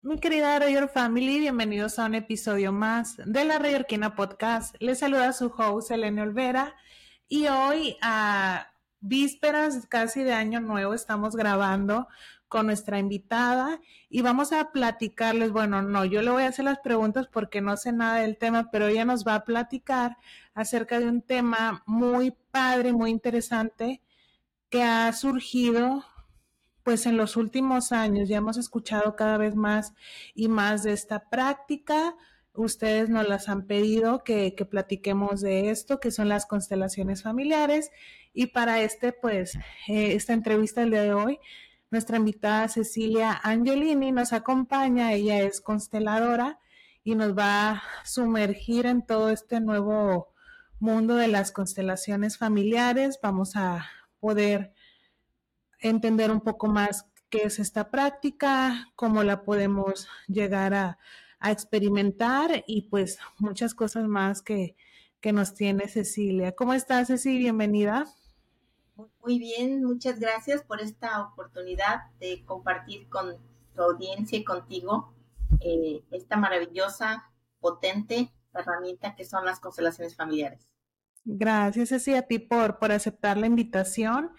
Mi querida Rayor Family, bienvenidos a un episodio más de la Rayorquina Podcast. Les saluda su host, Elena Olvera, y hoy a vísperas casi de Año Nuevo estamos grabando con nuestra invitada y vamos a platicarles, bueno, no, yo le voy a hacer las preguntas porque no sé nada del tema, pero ella nos va a platicar acerca de un tema muy padre, muy interesante que ha surgido pues en los últimos años ya hemos escuchado cada vez más y más de esta práctica. Ustedes nos las han pedido que, que platiquemos de esto, que son las constelaciones familiares. Y para este, pues, eh, esta entrevista del día de hoy, nuestra invitada Cecilia Angelini nos acompaña. Ella es consteladora y nos va a sumergir en todo este nuevo mundo de las constelaciones familiares. Vamos a poder entender un poco más qué es esta práctica, cómo la podemos llegar a, a experimentar y pues muchas cosas más que, que, nos tiene Cecilia. ¿Cómo estás, Cecilia? Bienvenida. Muy bien, muchas gracias por esta oportunidad de compartir con tu audiencia y contigo eh, esta maravillosa, potente herramienta que son las constelaciones familiares. Gracias, Cecilia, a ti por, por aceptar la invitación.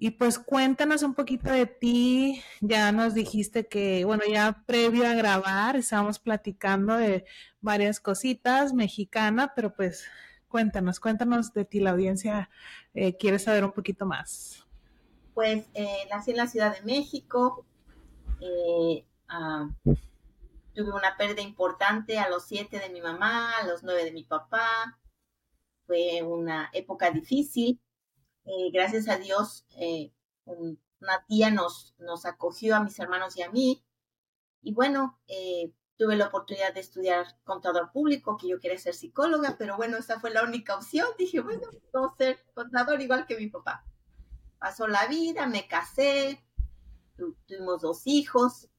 Y pues cuéntanos un poquito de ti. Ya nos dijiste que, bueno, ya previo a grabar estábamos platicando de varias cositas mexicanas, pero pues cuéntanos, cuéntanos de ti. La audiencia eh, quiere saber un poquito más. Pues eh, nací en la Ciudad de México. Eh, uh, tuve una pérdida importante a los siete de mi mamá, a los nueve de mi papá. Fue una época difícil eh, gracias a Dios, eh, una tía nos, acogió a mis hermanos y a mí. Y bueno, eh, tuve la oportunidad de estudiar contador público, que yo quería ser psicóloga, pero bueno, esa fue la única opción. Dije, bueno, puedo ser contador igual que mi papá. Pasó la vida, me casé, tuvimos dos hijos,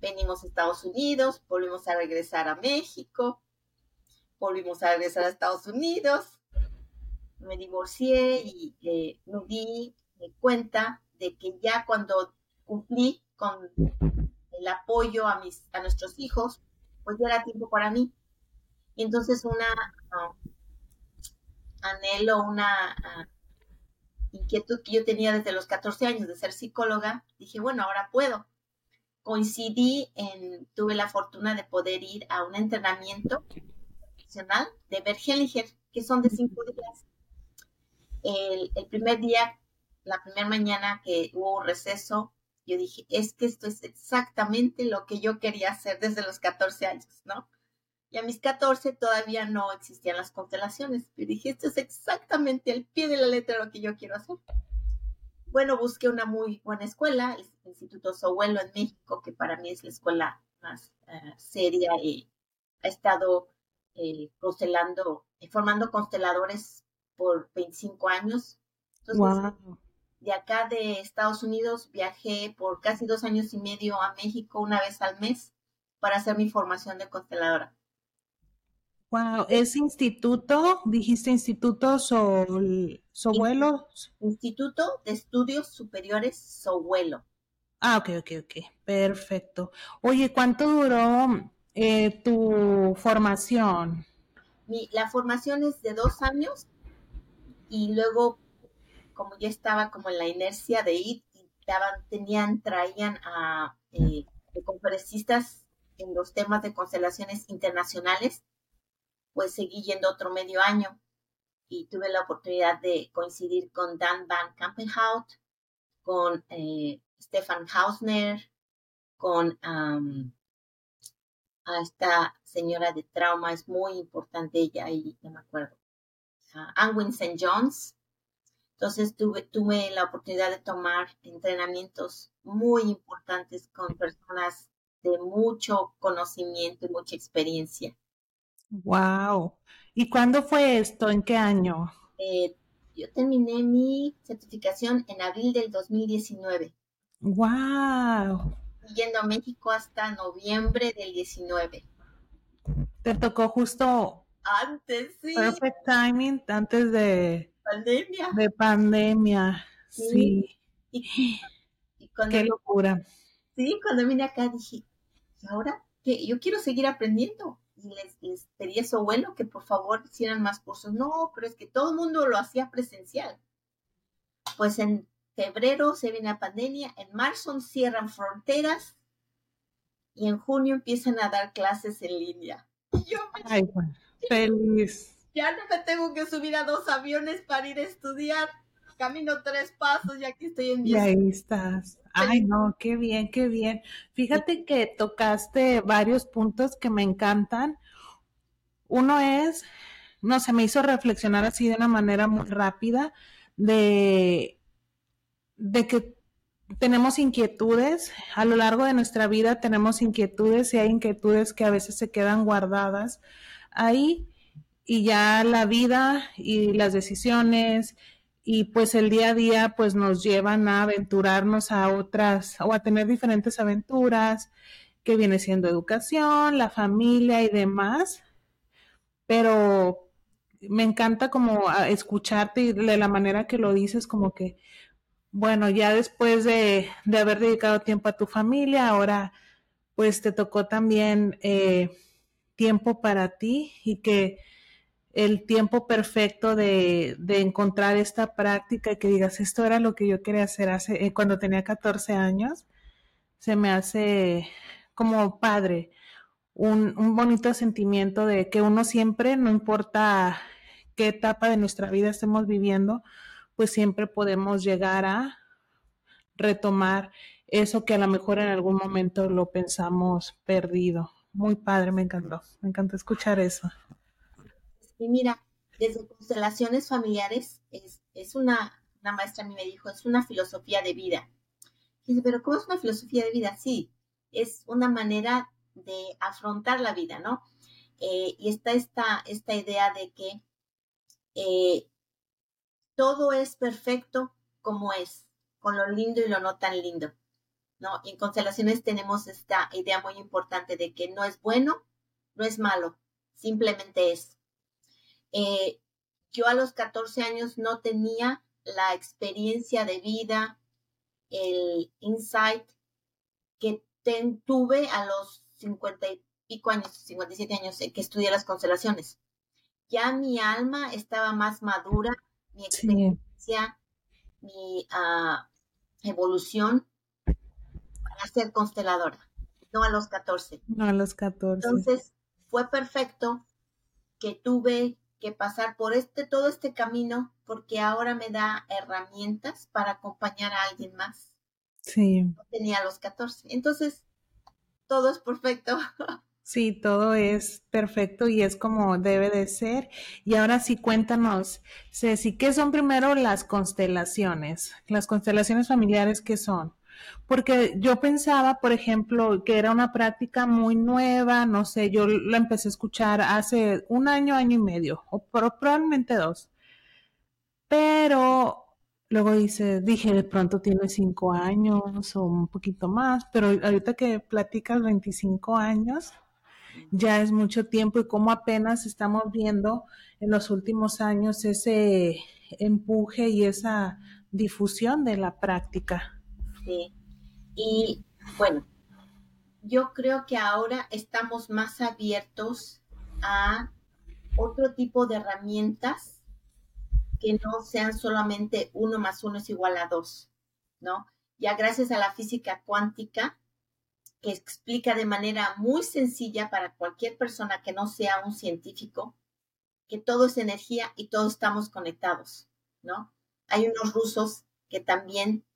venimos a Estados Unidos, volvimos a regresar a México, volvimos a regresar a Estados Unidos, me divorcié y eh, me di cuenta de que ya cuando cumplí con el apoyo a, mis, a nuestros hijos, pues ya era tiempo para mí. Y entonces una uh, anhelo, una uh, inquietud que yo tenía desde los 14 años de ser psicóloga, dije, bueno, ahora puedo. Coincidí en, tuve la fortuna de poder ir a un entrenamiento profesional de Bergelinger, que son de cinco días el, primer día, la primera mañana que hubo receso, yo dije, es que esto es exactamente lo que yo quería hacer desde los 14 años, ¿no? Y a mis 14 todavía no existían las constelaciones. Yo dije, esto es exactamente el pie de la letra lo que yo quiero hacer. Bueno, busqué una muy buena escuela, el Instituto Sohuelo en México, que para mí es la escuela más uh, seria y ha estado eh, constelando, eh, formando consteladores por 25 años. Entonces, de acá de Estados Unidos viajé por casi dos años y medio a México una vez al mes para hacer mi formación de consteladora. Wow, ¿es instituto? ¿Dijiste instituto Sol, Sobuelo? Instituto de Estudios Superiores Sobuelo. Ah, ok, ok, ok, perfecto. Oye, ¿cuánto duró eh, tu formación? Mi, la formación es de dos años y luego como ya estaba como en la inercia de ir, tenían, traían a eh, conferencistas en los temas de constelaciones internacionales, pues seguí yendo otro medio año y tuve la oportunidad de coincidir con Dan Van Kampenhout, con eh, Stefan Hausner, con a esta señora de trauma, es muy importante ella ahí, no me acuerdo Anwin St. John's. Entonces tuve, tuve la oportunidad de tomar entrenamientos muy importantes con personas de mucho conocimiento y mucha experiencia. Wow. ¿Y cuándo fue esto? ¿En qué año? Eh, yo terminé mi certificación en abril del 2019. Wow. Yendo a México hasta noviembre del 19. Te tocó justo antes, sí. Perfect timing, antes de pandemia. De pandemia, sí. Y, Qué locura. Sí, cuando vine acá dije, ahora que yo quiero seguir aprendiendo. Y les, pedí a su abuelo que por favor hicieran más cursos. No, pero es que todo el mundo lo hacía presencial. Pues en febrero se viene la pandemia, en marzo cierran fronteras y en junio empiezan a dar clases en línea. Y yo Ay, feliz. Ya no me tengo que subir a dos aviones para ir a estudiar. Camino tres pasos y aquí estoy en mi. Y ahí estás. Ay, no, qué bien, qué bien. Fíjate que tocaste varios puntos que me encantan. Uno es, no se me hizo reflexionar así de una manera muy rápida de, de que tenemos inquietudes, a lo largo de nuestra vida tenemos inquietudes y hay inquietudes que a veces se quedan guardadas ahí y ya la vida y las decisiones y pues el día a día pues nos llevan a aventurarnos a otras o a tener diferentes aventuras que viene siendo educación, la familia y demás. Pero me encanta como escucharte y de la manera que lo dices como que bueno, ya después de, haber dedicado tiempo a tu familia, ahora pues te tocó también eh, tiempo para ti y que el tiempo perfecto de, encontrar esta práctica y que digas, esto era lo que yo quería hacer hace, eh, cuando tenía 14 años, se me hace como padre, un, un bonito sentimiento de que uno siempre, no importa qué etapa de nuestra vida estemos viviendo, pues siempre podemos llegar a retomar eso que a lo mejor en algún momento lo pensamos perdido. Muy padre, me encantó, me encantó escuchar eso. Y mira, desde constelaciones familiares, es, una, una maestra a mí me dijo, es una filosofía de vida. dice, pero ¿cómo es una filosofía de vida? Sí, es una manera de afrontar la vida, ¿no? Eh, y está esta, esta idea de que eh, todo es perfecto como es, con lo lindo y lo no tan lindo. ¿No? Y en constelaciones tenemos esta idea muy importante de que no es bueno, no es malo, simplemente es. Eh, yo a los 14 años no tenía la experiencia de vida, el insight que tuve a los 50 y pico años, 57 años, que estudié las constelaciones. Ya mi alma estaba más madura, mi experiencia, mi ah, evolución para ser consteladora, no a los 14. No a los 14. Entonces, fue perfecto que tuve que pasar por este todo este camino porque ahora me da herramientas para acompañar a alguien más. Sí. No tenía los 14. Entonces, todo es perfecto. Sí, todo es perfecto y es como debe de ser. Y ahora sí, cuéntanos, Ceci, ¿qué son primero las constelaciones? Las constelaciones familiares, ¿qué son? Porque yo pensaba, por ejemplo, que era una práctica muy nueva, no sé, yo la empecé a escuchar hace un año, año y medio, o probablemente dos. Pero luego dice, dije, de pronto tiene cinco años o un poquito más, pero ahorita que platicas 25 años, ya es mucho tiempo y como apenas estamos viendo en los últimos años ese empuje y esa difusión de la práctica. Sí. Y bueno, yo creo que ahora estamos más abiertos a otro tipo de herramientas que no sean solamente uno más uno es igual a dos, ¿no? Ya gracias a la física cuántica, que explica de manera muy sencilla para cualquier persona que no sea un científico que todo es energía y todos estamos conectados, ¿no? Hay unos rusos que también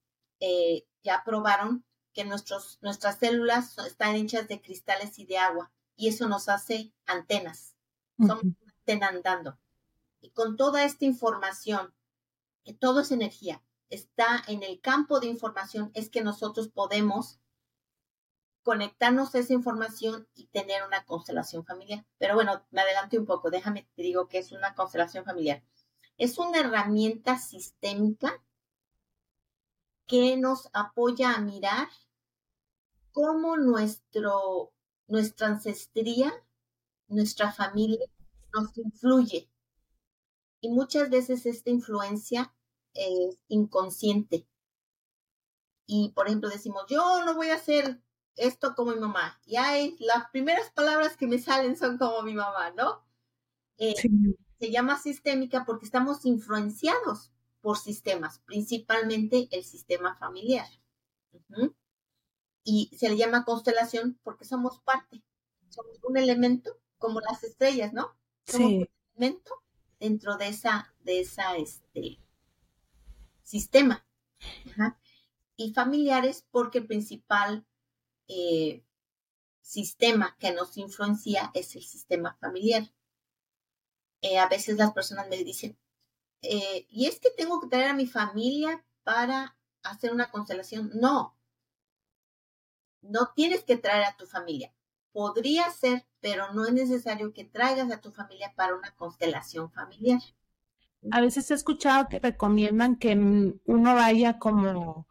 eh, ya probaron que nuestros, nuestras células están hechas de cristales y de agua y eso nos hace antenas. Somos una antena andando. Y con toda esta información, que todo es energía, está en el campo de información, es que nosotros podemos conectarnos a esa información y tener una constelación familiar. Pero bueno, me adelanté un poco, déjame te digo que es una constelación familiar. Es una herramienta sistémica que nos apoya a mirar cómo nuestro, nuestra ancestría, nuestra familia nos influye. Y muchas veces esta influencia es inconsciente. Y por ejemplo decimos, yo no voy a ser esto como mi mamá. Y hay, las primeras palabras que me salen son como mi mamá, ¿no? Eh, se llama sistémica porque estamos influenciados por sistemas, principalmente el sistema familiar. Y se le llama constelación porque somos parte, somos un elemento como las estrellas, ¿no? Somos un elemento dentro de esa, de esa, este, sistema. Y familiares porque el principal eh, sistema que nos influencia es el sistema familiar. Eh, a veces las personas me dicen, eh, y es que tengo que traer a mi familia para hacer una constelación. No, no tienes que traer a tu familia. Podría ser, pero no es necesario que traigas a tu familia para una constelación familiar. A veces he escuchado que recomiendan que uno vaya como,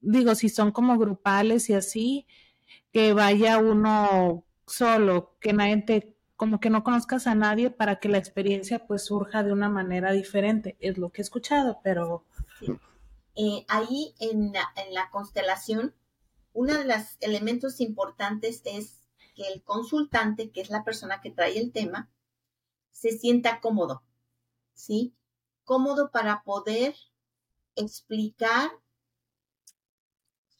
digo, si son como grupales y así, que vaya uno solo, que nadie te, como que no conozcas a nadie para que la experiencia pues surja de una manera diferente. Es lo que he escuchado, pero... Eh, ahí en la, en la constelación, uno de los elementos importantes es que el consultante, que es la persona que trae el tema, se sienta cómodo, ¿sí? Cómodo para poder explicar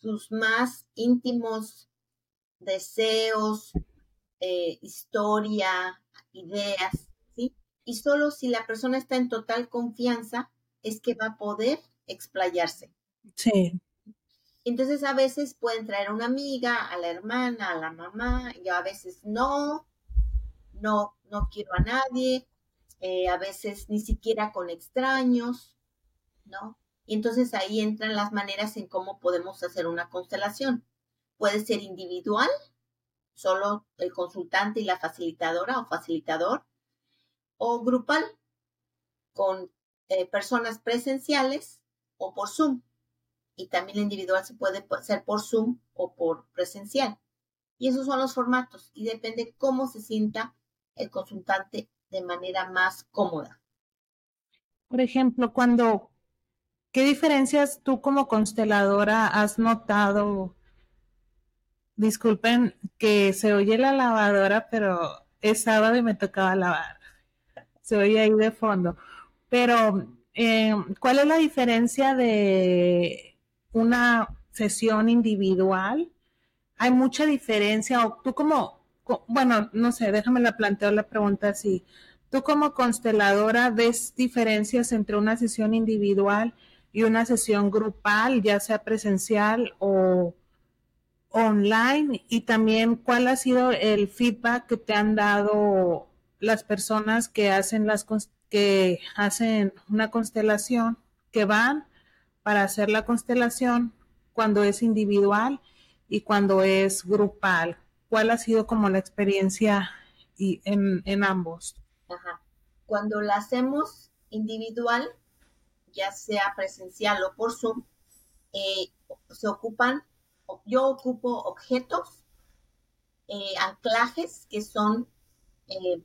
sus más íntimos deseos, eh, historia, ideas, ¿sí? Y solo si la persona está en total confianza es que va a poder explayarse. Sí. Entonces a veces pueden traer a una amiga, a la hermana, a la mamá, y a veces no, no, no quiero a nadie, eh, a veces ni siquiera con extraños, ¿no? Y entonces ahí entran las maneras en cómo podemos hacer una constelación. Puede ser individual, solo el consultante y la facilitadora o facilitador, o grupal, con eh, personas presenciales o por Zoom. Y también el individual se puede ser por Zoom o por presencial. Y esos son los formatos y depende cómo se sienta el consultante de manera más cómoda. Por ejemplo, cuando, ¿qué diferencias tú como consteladora has notado Disculpen que se oye la lavadora, pero es sábado y me tocaba lavar. Se oye ahí de fondo. Pero, eh, ¿cuál es la diferencia de una sesión individual? Hay mucha diferencia. O tú como, bueno, no sé, déjame la planteo la pregunta así. ¿Tú como consteladora ves diferencias entre una sesión individual y una sesión grupal, ya sea presencial o online y también cuál ha sido el feedback que te han dado las personas que hacen las que hacen una constelación, que van para hacer la constelación cuando es individual y cuando es grupal. ¿Cuál ha sido como la experiencia y en, ambos? Cuando la hacemos individual, ya sea presencial o por Zoom, eh, se ocupan yo ocupo objetos, eh, anclajes que son, eh,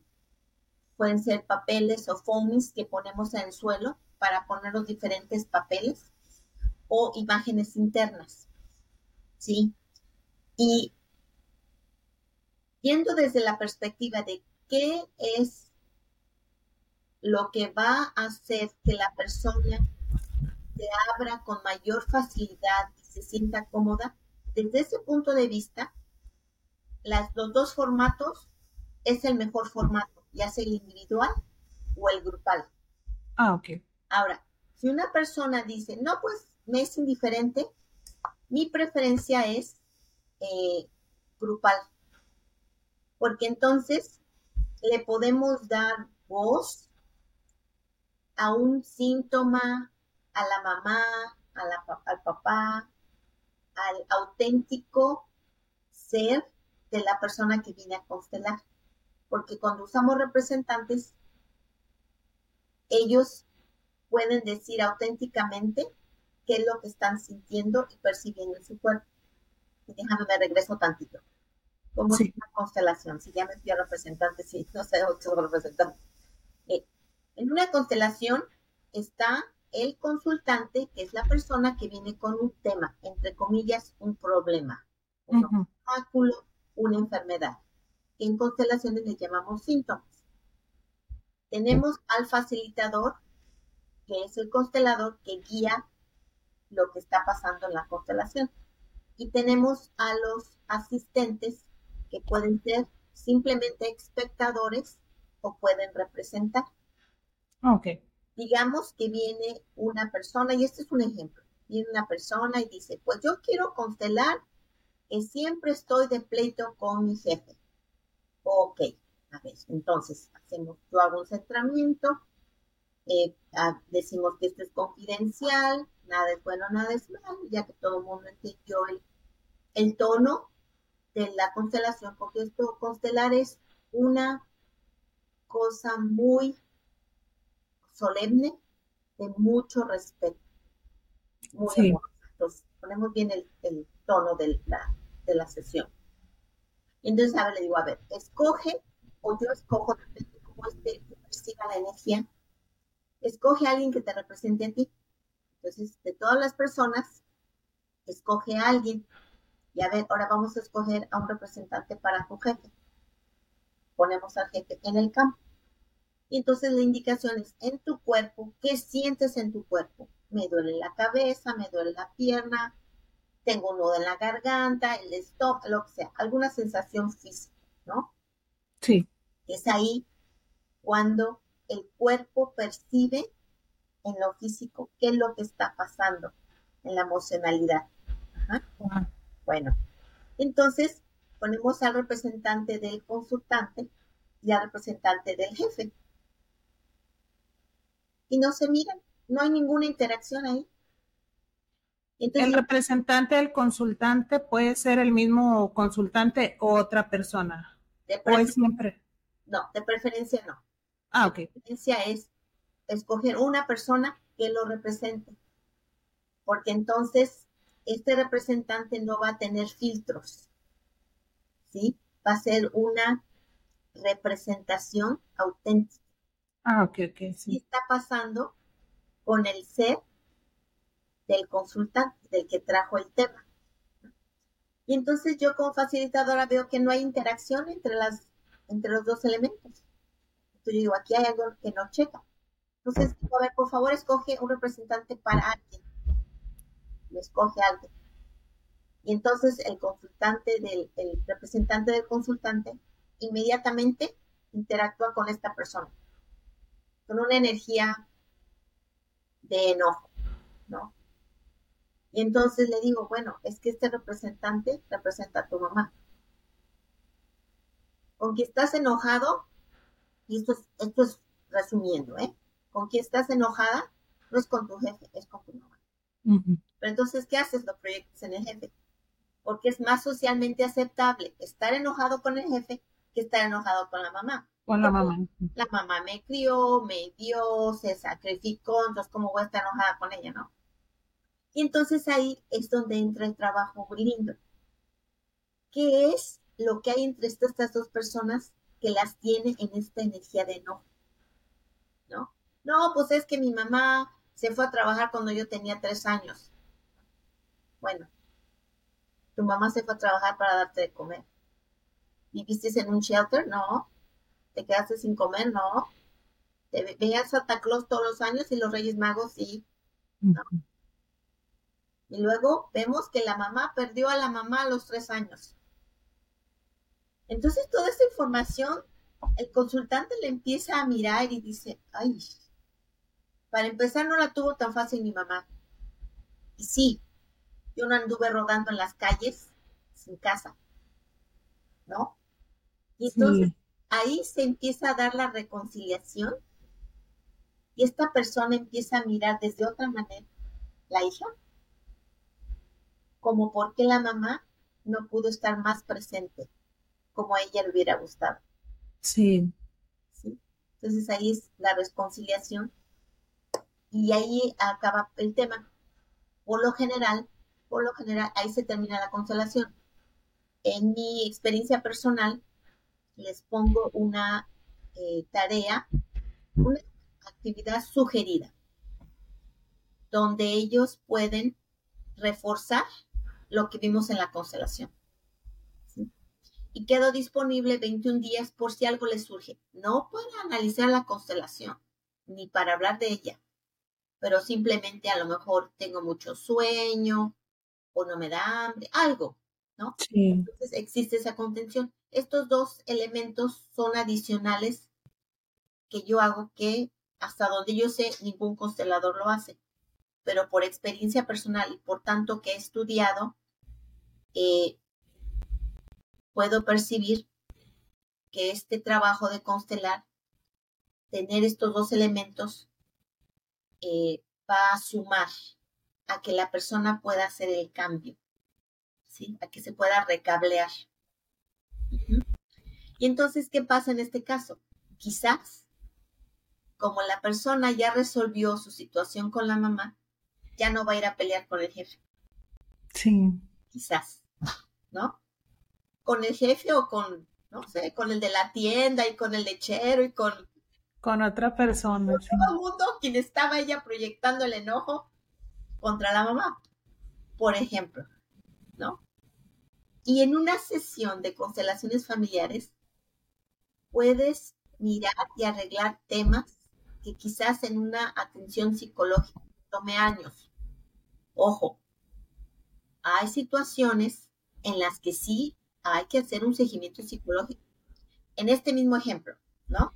pueden ser papeles o foamies que ponemos en el suelo para poner los diferentes papeles o imágenes internas. ¿Sí? Y viendo desde la perspectiva de qué es lo que va a hacer que la persona se abra con mayor facilidad y se sienta cómoda, desde ese punto de vista, los dos formatos es el mejor formato, ya sea el individual o el grupal. Ah, ok. Ahora, si una persona dice, no, pues me es indiferente, mi preferencia es eh, grupal, porque entonces le podemos dar voz a un síntoma, a la mamá, al papá, al auténtico ser de la persona que viene a constelar. Porque cuando usamos representantes, ellos pueden decir auténticamente qué es lo que están sintiendo y percibiendo en su cuerpo. Y déjame, me regreso tantito. Como es una constelación, si ya me fui a representante, si no sé ocho representantes. Eh, en una constelación está el consultante, que es la persona que viene con un tema, entre comillas, un problema, obstáculo, una enfermedad. En constelaciones le llamamos síntomas. Tenemos al facilitador, que es el constelador que guía lo que está pasando en la constelación. Y tenemos a los asistentes que pueden ser simplemente espectadores o pueden representar. Ok. Digamos que viene una persona, y este es un ejemplo, viene una persona y dice, pues yo quiero constelar que siempre estoy de pleito con mi jefe. Ok, a ver, entonces hacemos, yo hago un centramiento, eh, ah, decimos que esto es confidencial, nada es bueno, nada es malo, ya que todo el mundo entendió el, el tono de la constelación, porque esto constelar es una cosa muy solemne, de mucho respeto. Muy Entonces, ponemos bien el, el tono de la, de la sesión. Entonces, a ver, le digo, a ver, escoge, o yo escojo, depende de cómo este, perciba la energía, escoge a alguien que te represente a ti. Entonces, de todas las personas, escoge a alguien. Y a ver, ahora vamos a escoger a un representante para tu jefe. Ponemos al jefe en el campo. Y entonces la indicación es en tu cuerpo, ¿qué sientes en tu cuerpo? Me duele la cabeza, me duele la pierna, tengo un nudo en la garganta, el stop, lo que sea, alguna sensación física, ¿no? Sí. Es ahí cuando el cuerpo percibe en lo físico qué es lo que está pasando en la emocionalidad. Bueno, entonces ponemos al representante del consultante y al representante del jefe. Y no se miran, no hay ninguna interacción ahí el representante del consultante puede ser el mismo consultante o otra persona. De siempre? No, de preferencia no. Ah, ok. De preferencia es escoger una persona que lo represente. Porque entonces este representante no va a tener filtros. ¿Sí? Va a ser una representación auténtica. Ah, ok, ok. Sí. ¿Qué está pasando con el ser del consultante, del que trajo el tema. Y entonces yo como facilitadora veo que no hay interacción entre, las, entre los dos elementos. Entonces yo digo, aquí hay algo que no checa. Entonces a ver, por favor, escoge un representante para alguien. Y escoge alguien. Y entonces el consultante del, el representante del consultante inmediatamente interactúa con esta persona. Con una energía de enojo, ¿no? Y entonces le digo, bueno, es que este representante representa a tu mamá. Con quien estás enojado, y esto es, esto es resumiendo, ¿eh? Con quien estás enojada, no es con tu jefe, es con tu mamá. Pero entonces, ¿qué haces? Lo proyectas en el jefe. Porque es más socialmente aceptable estar enojado con el jefe que estar enojado con la mamá. Con la mamá. La mamá me crió, me dio, se sacrificó, entonces, ¿cómo voy a estar enojada con ella, no? Y entonces ahí es donde entra el trabajo lindo. ¿Qué es lo que hay entre estas dos personas que las tiene en esta energía de no? ¿No? No, pues es que mi mamá se fue a trabajar cuando yo tenía tres años. Bueno, tu mamá se fue a trabajar para darte de comer. ¿Viviste en un shelter? No. ¿Te quedaste sin comer? No. ¿Te veías Santa Claus todos los años y los Reyes Magos? Sí. No. Y luego vemos que la mamá perdió a la mamá a los tres años. Entonces toda esta información, el consultante le empieza a mirar y dice, ay, para empezar no la tuvo tan fácil mi mamá. Y sí, yo no anduve rodando en las calles sin casa, ¿no? Y entonces ahí se empieza a dar la reconciliación y esta persona empieza a mirar desde otra manera la hija como por qué la mamá no pudo estar más presente como a ella le hubiera gustado. Sí. ¿Sí? Entonces ahí es la reconciliación y ahí acaba el tema. Por lo general, por lo general, ahí se termina la constelación. En mi experiencia personal, les pongo una eh, tarea, una actividad sugerida, donde ellos pueden reforzar lo que vimos en la constelación. y quedo disponible 21 días por si algo le surge. No para analizar la constelación, ni para hablar de ella, pero simplemente a lo mejor tengo mucho sueño o no me da hambre, algo, ¿no? Sí. Entonces existe esa contención. Estos dos elementos son adicionales que yo hago que hasta donde yo sé ningún constelador lo hace, pero por experiencia personal y por tanto que he estudiado, eh, puedo percibir que este trabajo de constelar, tener estos dos elementos, eh, va a sumar a que la persona pueda hacer el cambio, ¿sí? A que se pueda recablear. Y entonces, ¿qué pasa en este caso? Quizás, como la persona ya resolvió su situación con la mamá, ya no va a ir a pelear con el jefe. Sí. Quizás, ¿no? Con el jefe o con, no sé, con el de la tienda y con el lechero y con... Con otra persona. Con todo el mundo, quien estaba ella proyectando el enojo contra la mamá, por ejemplo, ¿no? Y en una sesión de constelaciones familiares, puedes mirar y arreglar temas que quizás en una atención psicológica tome años. Ojo, hay situaciones en las que sí hay que hacer un seguimiento psicológico. En este mismo ejemplo, ¿no?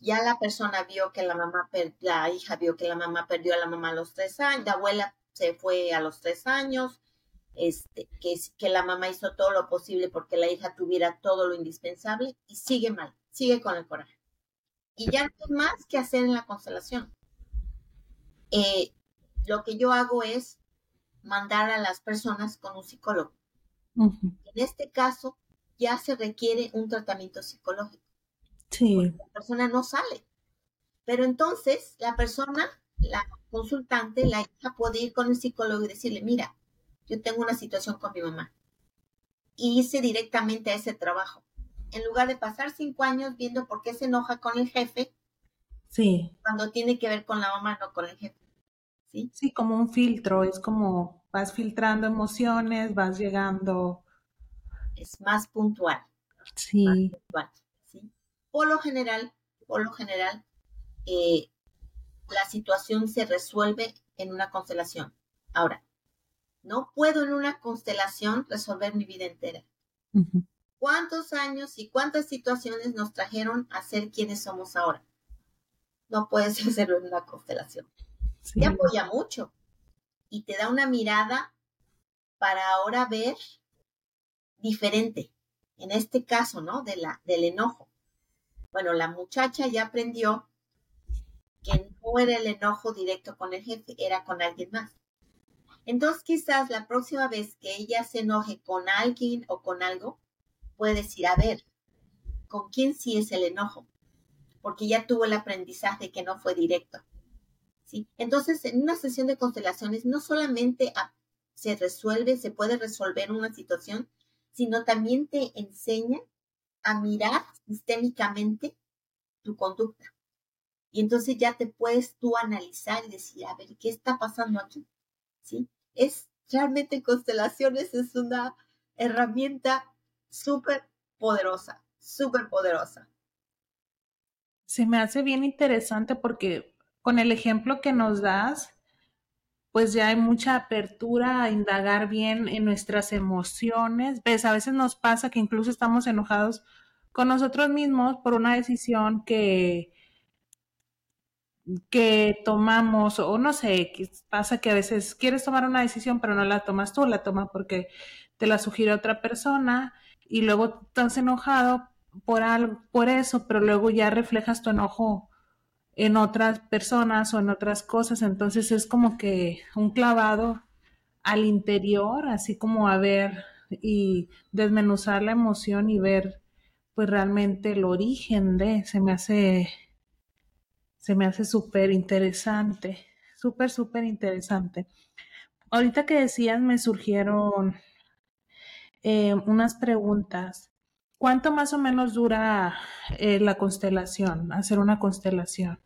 Ya la persona vio que la mamá, la hija vio que la mamá perdió a la mamá a los tres años, la abuela se fue a los tres años, este, que, que la mamá hizo todo lo posible porque la hija tuviera todo lo indispensable y sigue mal, sigue con el coraje. Y ya no hay más que hacer en la constelación. Eh, lo que yo hago es mandar a las personas con un psicólogo. En este caso, ya se requiere un tratamiento psicológico. Sí. La persona no sale. Pero entonces, la persona, la consultante, la hija puede ir con el psicólogo y decirle, mira, yo tengo una situación con mi mamá. Y hice directamente a ese trabajo. En lugar de pasar cinco años viendo por qué se enoja con el jefe, sí. cuando tiene que ver con la mamá, no con el jefe. Sí, sí como un filtro, es como vas filtrando emociones, vas llegando. Es más puntual. Sí. ¿sí? Por lo general, por lo general, eh, la situación se resuelve en una constelación. Ahora, no puedo en una constelación resolver mi vida entera. ¿Cuántos años y cuántas situaciones nos trajeron a ser quienes somos ahora? No puedes hacerlo en una constelación. Te apoya mucho y te da una mirada para ahora ver diferente. En este caso, ¿no? De la, del enojo. Bueno, la muchacha ya aprendió que no era el enojo directo con el jefe, era con alguien más. Entonces quizás la próxima vez que ella se enoje con alguien o con algo, puede decir, a ver, ¿con quién sí es el enojo? Porque ya tuvo el aprendizaje que no fue directo. ¿sí? Entonces, en una sesión de constelaciones no solamente se resuelve, se puede resolver una situación, sino también te enseña a mirar sistémicamente tu conducta. Y entonces ya te puedes tú analizar y decir, a ver, ¿qué está pasando aquí? ¿Sí? Es realmente constelaciones es una herramienta súper poderosa, súper poderosa. Se me hace bien interesante porque con el ejemplo que nos das, pues ya hay mucha apertura a indagar bien en nuestras emociones. Ves, a veces nos pasa que incluso estamos enojados con nosotros mismos por una decisión que, que tomamos, o no sé, pasa que a veces quieres tomar una decisión, pero no la tomas tú, la tomas porque te la sugiere otra persona y luego estás enojado por algo, por eso, pero luego ya reflejas tu enojo en otras personas o en otras cosas, entonces es como que un clavado al interior, así como a ver y desmenuzar la emoción y ver pues realmente el origen de, se me hace se me hace súper interesante, súper, súper interesante. Ahorita que decías, me surgieron eh, unas preguntas. ¿Cuánto más o menos dura eh, la constelación, hacer una constelación?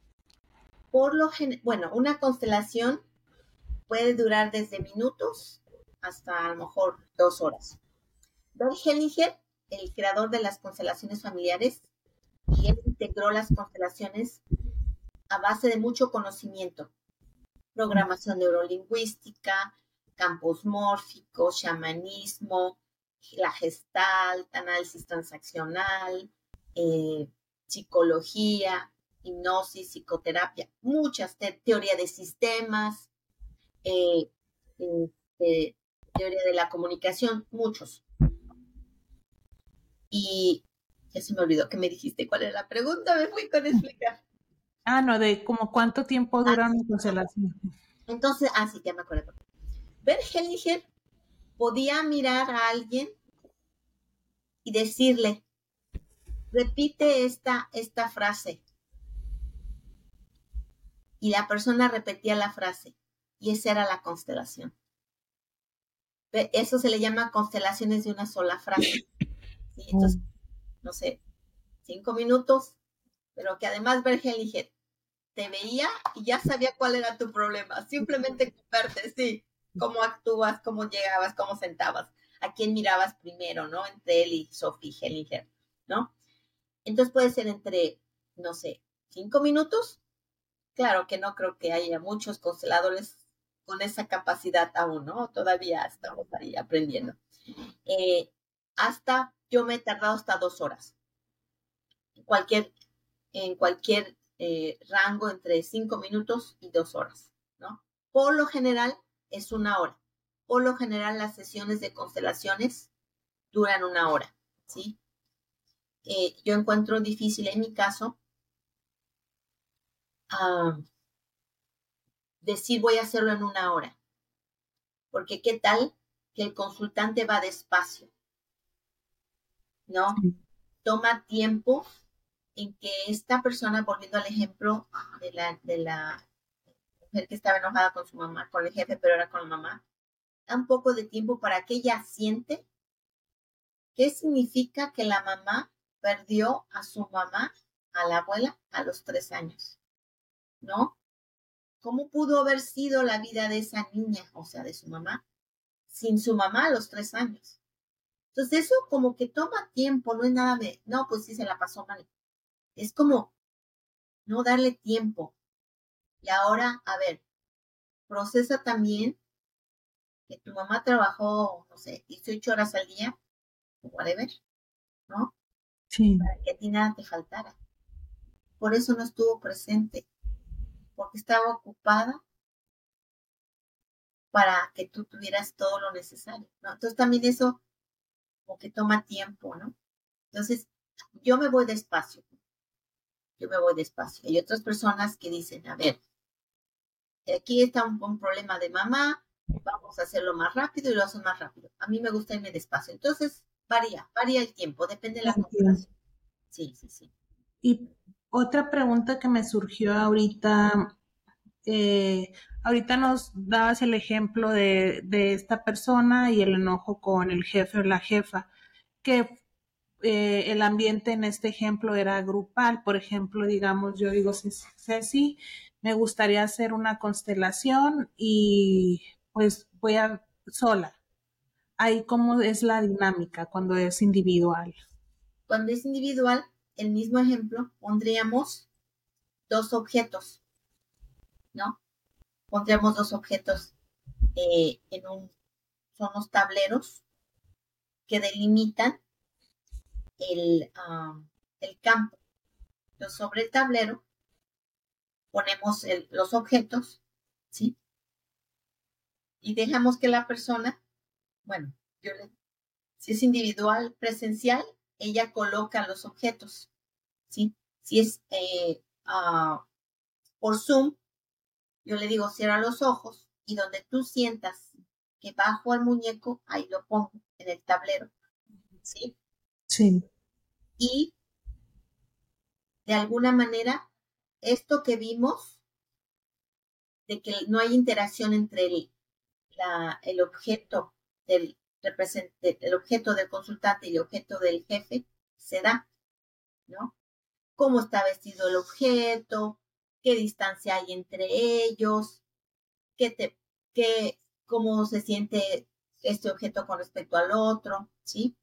Por lo bueno, una constelación puede durar desde minutos hasta a lo mejor dos horas. Don Hellinger el creador de las constelaciones familiares y él integró las constelaciones a base de mucho conocimiento, programación neurolingüística, campos mórficos, chamanismo, la gestal, análisis transaccional, eh, psicología, hipnosis, psicoterapia, muchas, teoría de sistemas, eh, este, teoría de la comunicación, muchos. Y ya se me olvidó que me dijiste cuál era la pregunta, me fui con explicar. Ah, no, de como cuánto tiempo dura una constelación. Entonces, ah, sí, ya me acuerdo. Bert Hellinger podía mirar a alguien y decirle, repite esta, esta frase. Y la persona repetía la frase. Y esa era la constelación. Eso se le llama constelaciones de una sola frase. Entonces, no sé, cinco minutos, pero que además Hellinger te veía y ya sabía cuál era tu problema. Simplemente verte, sí, cómo actúas, cómo llegabas, cómo sentabas, a quién mirabas primero, ¿no? Entre él y Sophie Hellinger, ¿no? Entonces puede ser entre, no sé, cinco minutos. Claro que no creo que haya muchos consteladores con esa capacidad aún, ¿no? Todavía estamos ahí aprendiendo. Eh, hasta, yo me he tardado hasta dos horas. En cualquier, en cualquier eh, rango entre cinco minutos y dos horas, ¿no? Por lo general es una hora. Por lo general las sesiones de constelaciones duran una hora, ¿sí? Eh, yo encuentro difícil en mi caso ah, decir voy a hacerlo en una hora. Porque qué tal que el consultante va despacio, ¿no? Toma tiempo en que esta persona, volviendo al ejemplo de la, de la mujer que estaba enojada con su mamá, con el jefe, pero era con la mamá, da un poco de tiempo para que ella siente qué significa que la mamá perdió a su mamá, a la abuela, a los tres años, ¿no? ¿Cómo pudo haber sido la vida de esa niña, o sea, de su mamá, sin su mamá a los tres años? Entonces eso como que toma tiempo, no es nada de, no, pues sí se la pasó mal. Es como no darle tiempo. Y ahora, a ver, procesa también que tu mamá trabajó, no sé, 18 horas al día, o whatever, ¿no? Sí. Para que a ti nada te faltara. Por eso no estuvo presente porque estaba ocupada para que tú tuvieras todo lo necesario, ¿no? Entonces también eso como que toma tiempo, ¿no? Entonces, yo me voy despacio, yo me voy despacio. Hay otras personas que dicen, a ver, aquí está un, problema de mamá, vamos a hacerlo más rápido y lo hacen más rápido. A mí me gusta irme despacio. Entonces, varía, varía el tiempo, depende de la situación. Sí, sí, sí. Y otra pregunta que me surgió ahorita, eh, ahorita nos dabas el ejemplo de, esta persona y el enojo con el jefe o la jefa, que eh, el ambiente en este ejemplo era grupal. Por ejemplo, digamos, yo digo, Ceci, me gustaría hacer una constelación y pues voy a sola. Ahí cómo es la dinámica cuando es individual. Cuando es individual, el mismo ejemplo, pondríamos dos objetos, ¿no? Pondríamos dos objetos eh, en un, son los tableros que delimitan el, el campo. Entonces, sobre el tablero ponemos los objetos, ¿sí? Y dejamos que la persona, bueno, yo si es individual, presencial, ella coloca los objetos, ¿sí? Si es ah, por Zoom, yo le digo, cierra los ojos y donde tú sientas que bajo al muñeco, ahí lo pongo en el tablero, ¿sí? Sí. Y de alguna manera, esto que vimos, de que no hay interacción entre el, el objeto del el objeto del consultante y el objeto del jefe se da, ¿no? Cómo está vestido el objeto, qué distancia hay entre ellos, qué te, qué, cómo se siente este objeto con respecto al otro, ¿sí?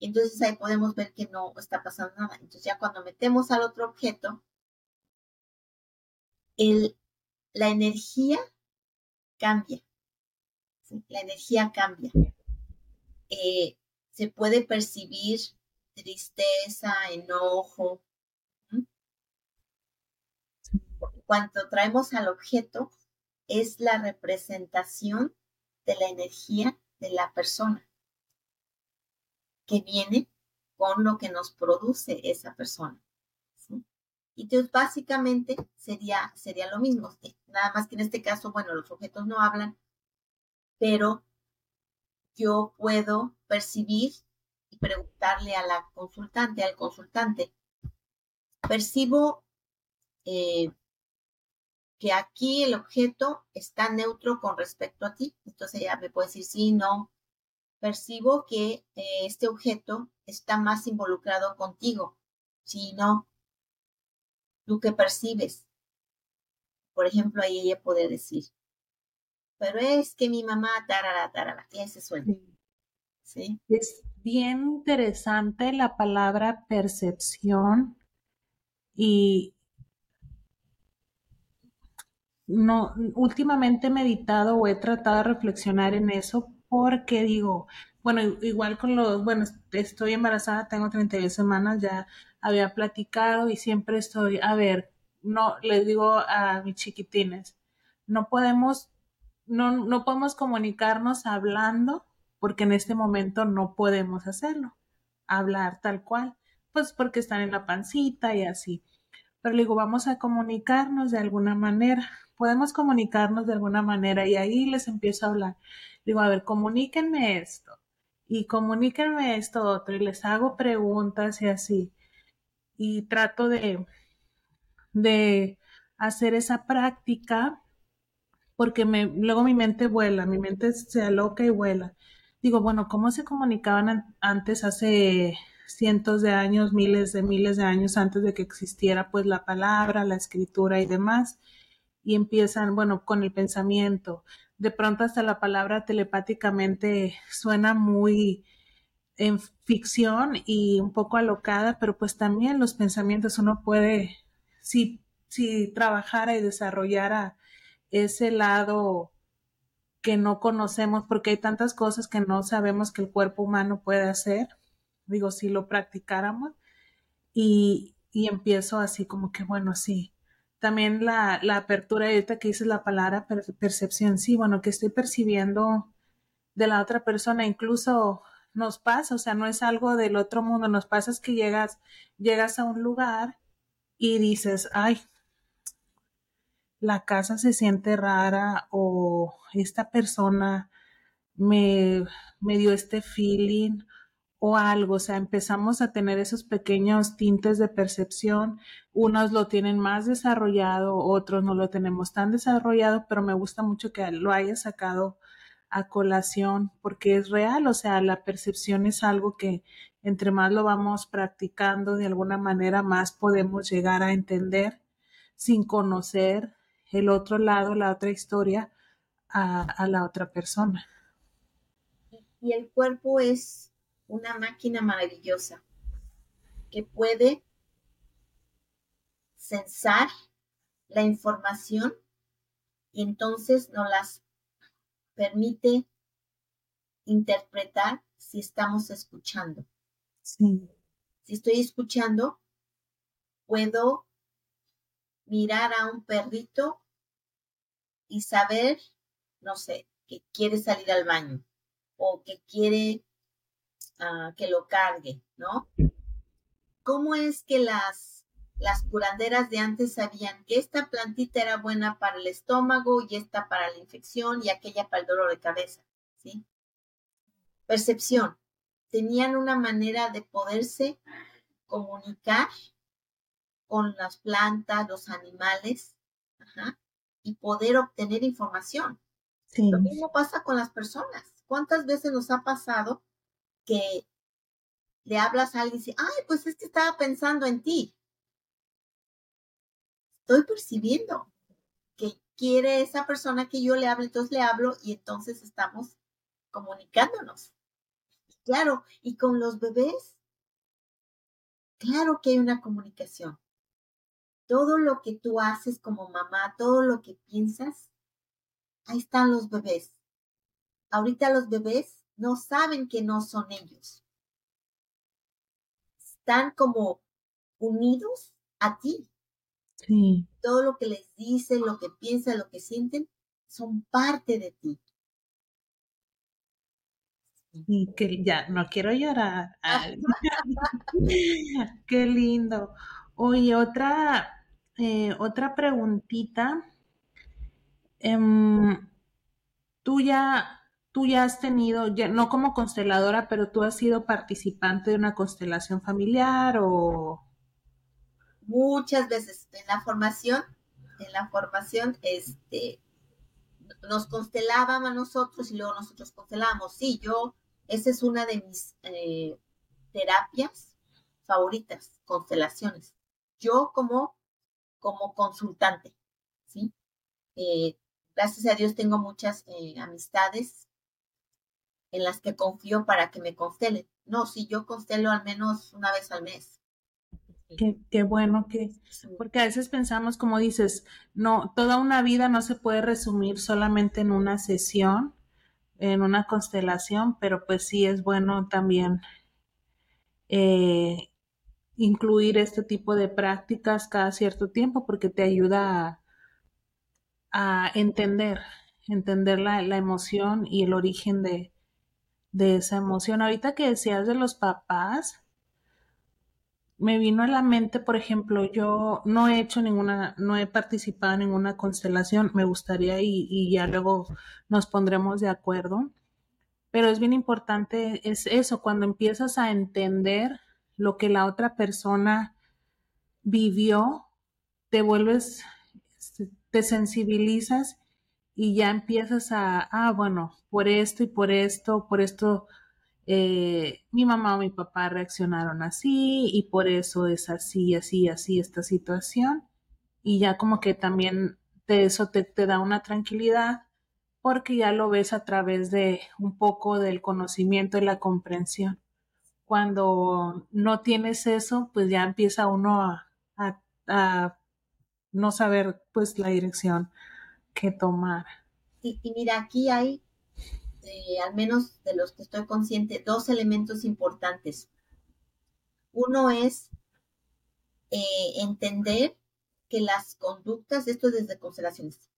Entonces ahí podemos ver que no está pasando nada. Entonces ya cuando metemos al otro objeto, el, la energía cambia. La energía cambia. Eh, se puede percibir tristeza, enojo. Cuando traemos al objeto, es la representación de la energía de la persona que viene con lo que nos produce esa persona. Y entonces básicamente sería, sería lo mismo, nada más que en este caso, bueno, los objetos no hablan, pero yo puedo percibir y preguntarle a la consultante, al consultante, percibo eh, que aquí el objeto está neutro con respecto a ti. Entonces ella me puede decir sí, no. Percibo que eh, este objeto está más involucrado contigo. Sí, no. ¿Tú qué percibes? Por ejemplo, ahí ella puede decir, pero es que mi mamá, tarara, tarara, tiene ese sueño. ¿Sí? Es bien interesante la palabra percepción y no, últimamente he meditado o he tratado de reflexionar en eso porque digo, bueno, igual con los, bueno, estoy embarazada, tengo 32 semanas, ya había platicado y siempre estoy, a ver, no, les digo a mis chiquitines, no podemos, no, no podemos comunicarnos hablando porque en este momento no podemos hacerlo, hablar tal cual, pues porque están en la pancita y así. Pero le digo, vamos a comunicarnos de alguna manera, podemos comunicarnos de alguna manera y ahí les empiezo a hablar. Digo, a ver, comuníquenme esto y comuníquenme esto otro y les hago preguntas y así. Y trato de, de hacer esa práctica porque me, luego mi mente vuela, mi mente se aloca y vuela. Digo, bueno, ¿cómo se comunicaban antes hace cientos de años, miles de miles de años antes de que existiera pues la palabra, la escritura y demás? Y empiezan, bueno, con el pensamiento. De pronto hasta la palabra telepáticamente suena muy en ficción y un poco alocada, pero pues también los pensamientos uno puede, si, si trabajara y desarrollara ese lado que no conocemos, porque hay tantas cosas que no sabemos que el cuerpo humano puede hacer, digo, si lo practicáramos, y, y empiezo así como que, bueno, sí, también la, la apertura ahorita que dices la palabra percepción, sí, bueno, que estoy percibiendo de la otra persona, incluso nos pasa, o sea, no es algo del otro mundo, nos pasa es que llegas, llegas a un lugar y dices, ay, la casa se siente rara o esta persona me, me dio este feeling o algo, o sea, empezamos a tener esos pequeños tintes de percepción, unos lo tienen más desarrollado, otros no lo tenemos tan desarrollado, pero me gusta mucho que lo haya sacado a colación porque es real, o sea, la percepción es algo que entre más lo vamos practicando de alguna manera, más podemos llegar a entender sin conocer el otro lado, la otra historia a, a la otra persona. Y el cuerpo es una máquina maravillosa que puede censar la información y entonces nos las permite interpretar si estamos escuchando. Si estoy escuchando, puedo mirar a un perrito y saber, no sé, que quiere salir al baño o que quiere que lo cargue, ¿no? ¿Cómo es que las, las curanderas de antes sabían que esta plantita era buena para el estómago y esta para la infección y aquella para el dolor de cabeza? ¿Sí? Percepción. Tenían una manera de poderse comunicar con las plantas, los animales, y poder obtener información. Lo mismo pasa con las personas. ¿Cuántas veces nos ha pasado que le hablas a alguien y dice, ay, pues es que estaba pensando en ti. Estoy percibiendo que quiere esa persona que yo le hable, entonces le hablo y entonces estamos comunicándonos. claro, y con los bebés, claro que hay una comunicación. Todo lo que tú haces como mamá, todo lo que piensas, ahí están los bebés. Ahorita los bebés no saben que no son ellos. Están como unidos a ti. Sí. Todo lo que les dicen, lo que piensan, lo que sienten, son parte de ti. Y que ya no quiero llorar. Qué lindo. Oye, otra, eh, otra preguntita. Em, tú ya, tú ya has tenido, ya, no como consteladora, pero tú has sido participante de una constelación familiar o muchas veces en la formación, en la formación, este, nos constelaban a nosotros y luego nosotros constelábamos. Sí, yo, esa es una de mis eh, terapias favoritas, constelaciones. Yo como, como consultante, ¿sí? Eh, gracias a Dios tengo muchas eh, amistades en las que confío para que me constelen. No, si yo constelo al menos una vez al mes. Qué, bueno que, porque a veces pensamos, como dices, no, toda una vida no se puede resumir solamente en una sesión, en una constelación, pero pues sí es bueno también eh, incluir este tipo de prácticas cada cierto tiempo porque te ayuda a, entender, entender la, la, emoción y el origen de, de esa emoción. Ahorita que decías de los papás, me vino a la mente, por ejemplo, yo no he hecho ninguna, no he participado en ninguna constelación, me gustaría y, ya luego nos pondremos de acuerdo, pero es bien importante, es eso, cuando empiezas a entender lo que la otra persona vivió, te vuelves, te sensibilizas y ya empiezas a, ah, bueno, por esto y por esto, por esto eh, mi mamá o mi papá reaccionaron así y por eso es así, así, así esta situación. Y ya como que también eso te, te da una tranquilidad porque ya lo ves a través de un poco del conocimiento y la comprensión. Cuando no tienes eso, pues ya empieza uno a, a, no saber pues la dirección que tomar. y mira, aquí hay al menos de los que estoy consciente, dos elementos importantes. Uno es eh, entender que las conductas, esto desde constelaciones,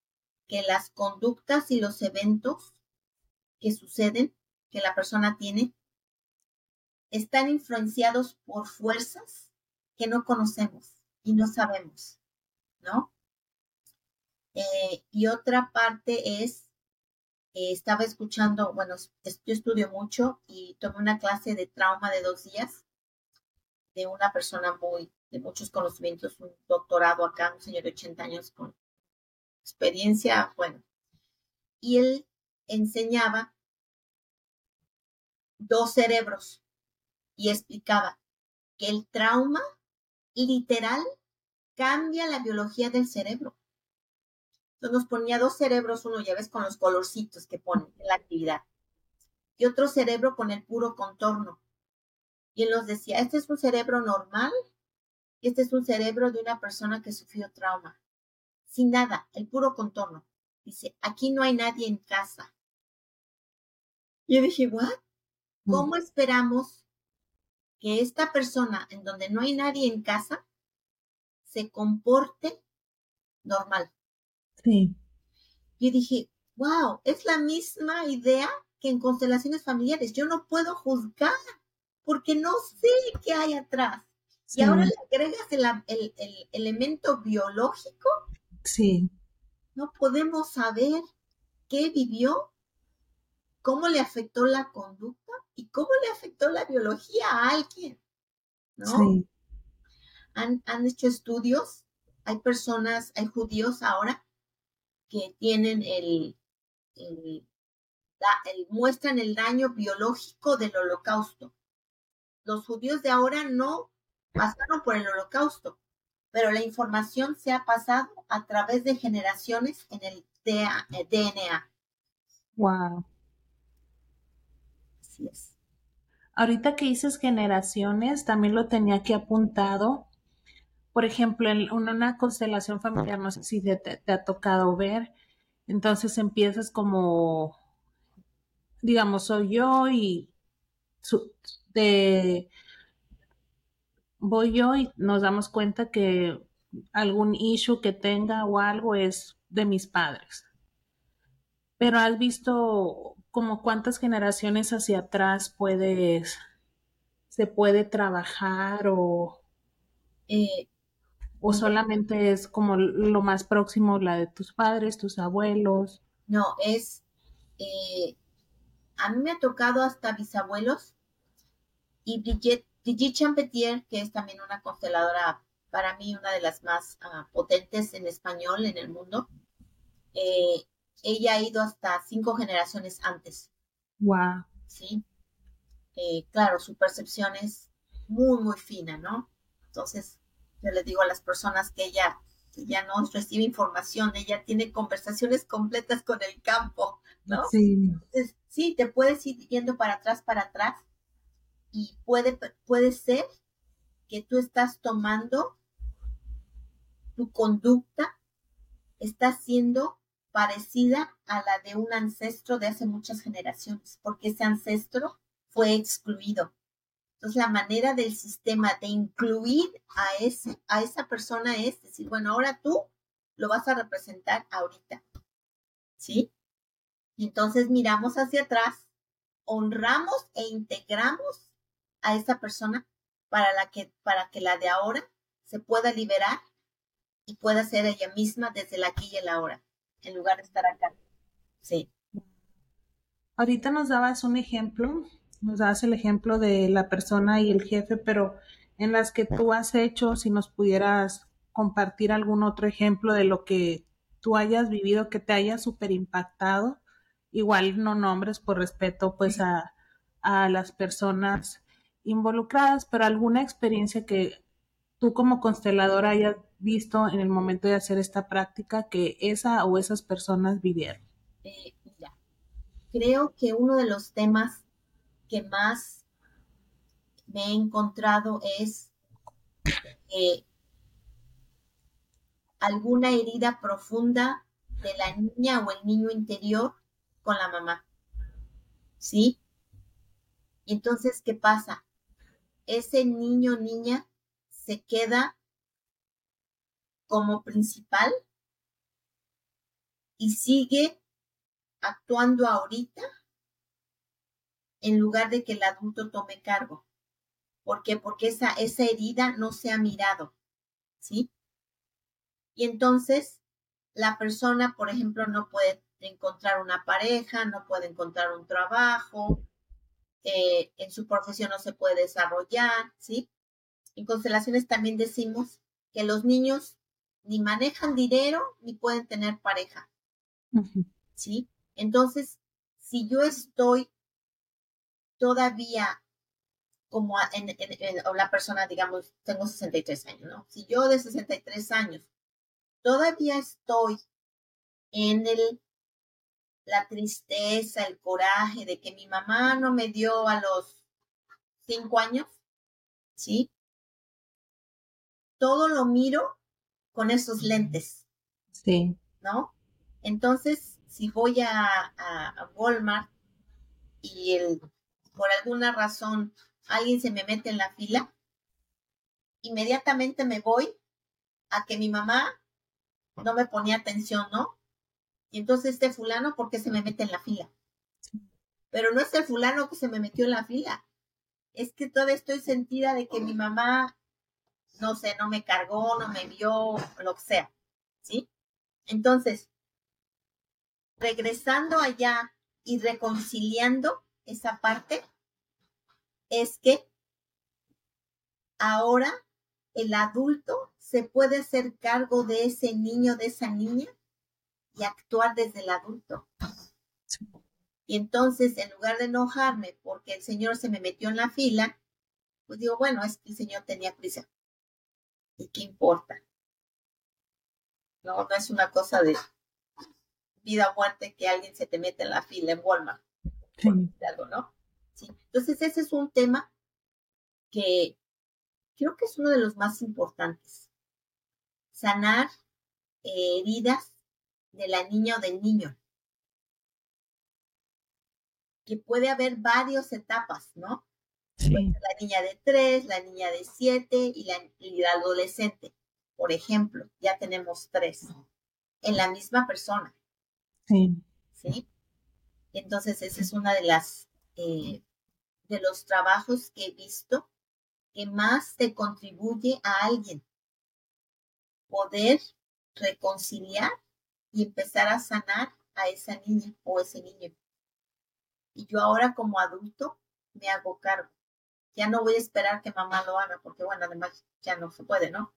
que las conductas y los eventos que suceden, que la persona tiene, están influenciados por fuerzas que no conocemos y no sabemos, ¿no? Eh, y otra parte es eh, estaba escuchando, bueno, yo estudio mucho y tomé una clase de trauma de dos días de una persona muy, de muchos conocimientos, un doctorado acá, un señor de 80 años con experiencia, bueno. Y él enseñaba dos cerebros y explicaba que el trauma literal cambia la biología del cerebro. Entonces nos ponía dos cerebros, uno ya ves con los colorcitos que ponen en la actividad, y otro cerebro con el puro contorno. Y él nos decía, este es un cerebro normal y este es un cerebro de una persona que sufrió trauma. Sin nada, el puro contorno. Dice, aquí no hay nadie en casa. Y yo dije, ¿what? Mm. ¿Cómo esperamos que esta persona en donde no hay nadie en casa se comporte normal? Sí. Y dije, wow, es la misma idea que en constelaciones familiares. Yo no puedo juzgar porque no sé qué hay atrás. Y ahora le agregas el, elemento biológico. Sí. No podemos saber qué vivió, cómo le afectó la conducta y cómo le afectó la biología a alguien. ¿No? Sí. Han, han hecho estudios, hay personas, hay judíos ahora que tienen el, muestran el daño biológico del holocausto. Los judíos de ahora no pasaron por el holocausto, pero la información se ha pasado a través de generaciones en el DNA. Wow. Así es. Ahorita que dices generaciones, también lo tenía aquí apuntado. Por ejemplo, en una constelación familiar, no sé si te, ha tocado ver, entonces empiezas como, digamos, soy yo y de, voy yo y nos damos cuenta que algún issue que tenga o algo es de mis padres. Pero has visto como cuántas generaciones hacia atrás puedes, se puede trabajar o, eh, o solamente es como lo más próximo, la de tus padres, tus abuelos. No, es, eh, a mí me ha tocado hasta bisabuelos y Brigitte, Champetier, que es también una consteladora para mí una de las más ah, potentes en español en el mundo. Eh, ella ha ido hasta cinco generaciones antes. Wow. Sí. Eh, claro, su percepción es muy, muy fina, ¿no? Entonces, yo le digo a las personas que ella, ya no recibe información, ella tiene conversaciones completas con el campo, ¿no? Sí. sí, te puedes ir yendo para atrás, para atrás, y puede, puede ser que tú estás tomando tu conducta está siendo parecida a la de un ancestro de hace muchas generaciones, porque ese ancestro fue excluido. Entonces, la manera del sistema de incluir a, a esa persona es decir, bueno, ahora tú lo vas a representar ahorita. ¿Sí? Entonces miramos hacia atrás, honramos e integramos a esa persona para, la que, para que la de ahora se pueda liberar y pueda ser ella misma desde el aquí y el ahora, en lugar de estar acá. Sí. Ahorita nos dabas un ejemplo, nos dabas el ejemplo de la persona y el jefe, pero en las que tú has hecho, si nos pudieras compartir algún otro ejemplo de lo que tú hayas vivido que te haya súper impactado, igual no nombres por respeto pues a, a las personas involucradas, pero alguna experiencia que tú como consteladora hayas visto en el momento de hacer esta práctica que esa o esas personas vivieron? Eh, Creo que uno de los temas que más me he encontrado es eh, alguna herida profunda de la niña o el niño interior con la mamá. ¿Sí? Entonces, ¿qué pasa? Ese niño o niña se queda como principal y sigue actuando ahorita en lugar de que el adulto tome cargo. ¿Por qué? Porque esa, esa herida no se ha mirado, ¿sí? Y entonces la persona, por ejemplo, no puede encontrar una pareja, no puede encontrar un trabajo, eh, en su profesión no se puede desarrollar, ¿sí? En constelaciones también decimos que los niños ni manejan dinero ni pueden tener pareja. ¿Sí? Entonces, si yo estoy todavía como en, la persona, digamos, tengo 63 años, ¿no? Si yo de 63 años todavía estoy en el la tristeza, el coraje de que mi mamá no me dio a los cinco años, ¿sí? Todo lo miro con esos lentes. Sí. ¿No? Entonces, si voy a, a, Walmart y el, por alguna razón alguien se me mete en la fila, inmediatamente me voy a que mi mamá no me ponía atención, ¿no? Y entonces este fulano, ¿por qué se me mete en la fila? Pero no es el fulano que se me metió en la fila. Es que todavía estoy sentida de que mi mamá no sé, no me cargó, no me vio, lo que sea, ¿sí? Entonces, regresando allá y reconciliando esa parte, es que ahora el adulto se puede hacer cargo de ese niño, de esa niña y actuar desde el adulto. Y entonces, en lugar de enojarme porque el señor se me metió en la fila, pues digo, bueno, es que el señor tenía prisa. ¿Y qué importa? No, no es una cosa de vida o muerte que alguien se te mete en la fila en Walmart. Sí. Algo, ¿no? ¿sí? Entonces, ese es un tema que creo que es uno de los más importantes. Sanar eh, heridas de la niña o del niño. Que puede haber varias etapas, ¿no? La niña de tres, la niña de siete y la, y la adolescente, por ejemplo, ya tenemos tres en la misma persona. Sí. ¿Sí? Entonces, esa es una de las, eh, de los trabajos que he visto que más te contribuye a alguien. Poder reconciliar y empezar a sanar a esa niña o ese niño. Y yo ahora como adulto me hago cargo. Ya no voy a esperar que mamá lo haga, porque bueno, además ya no se puede, ¿no?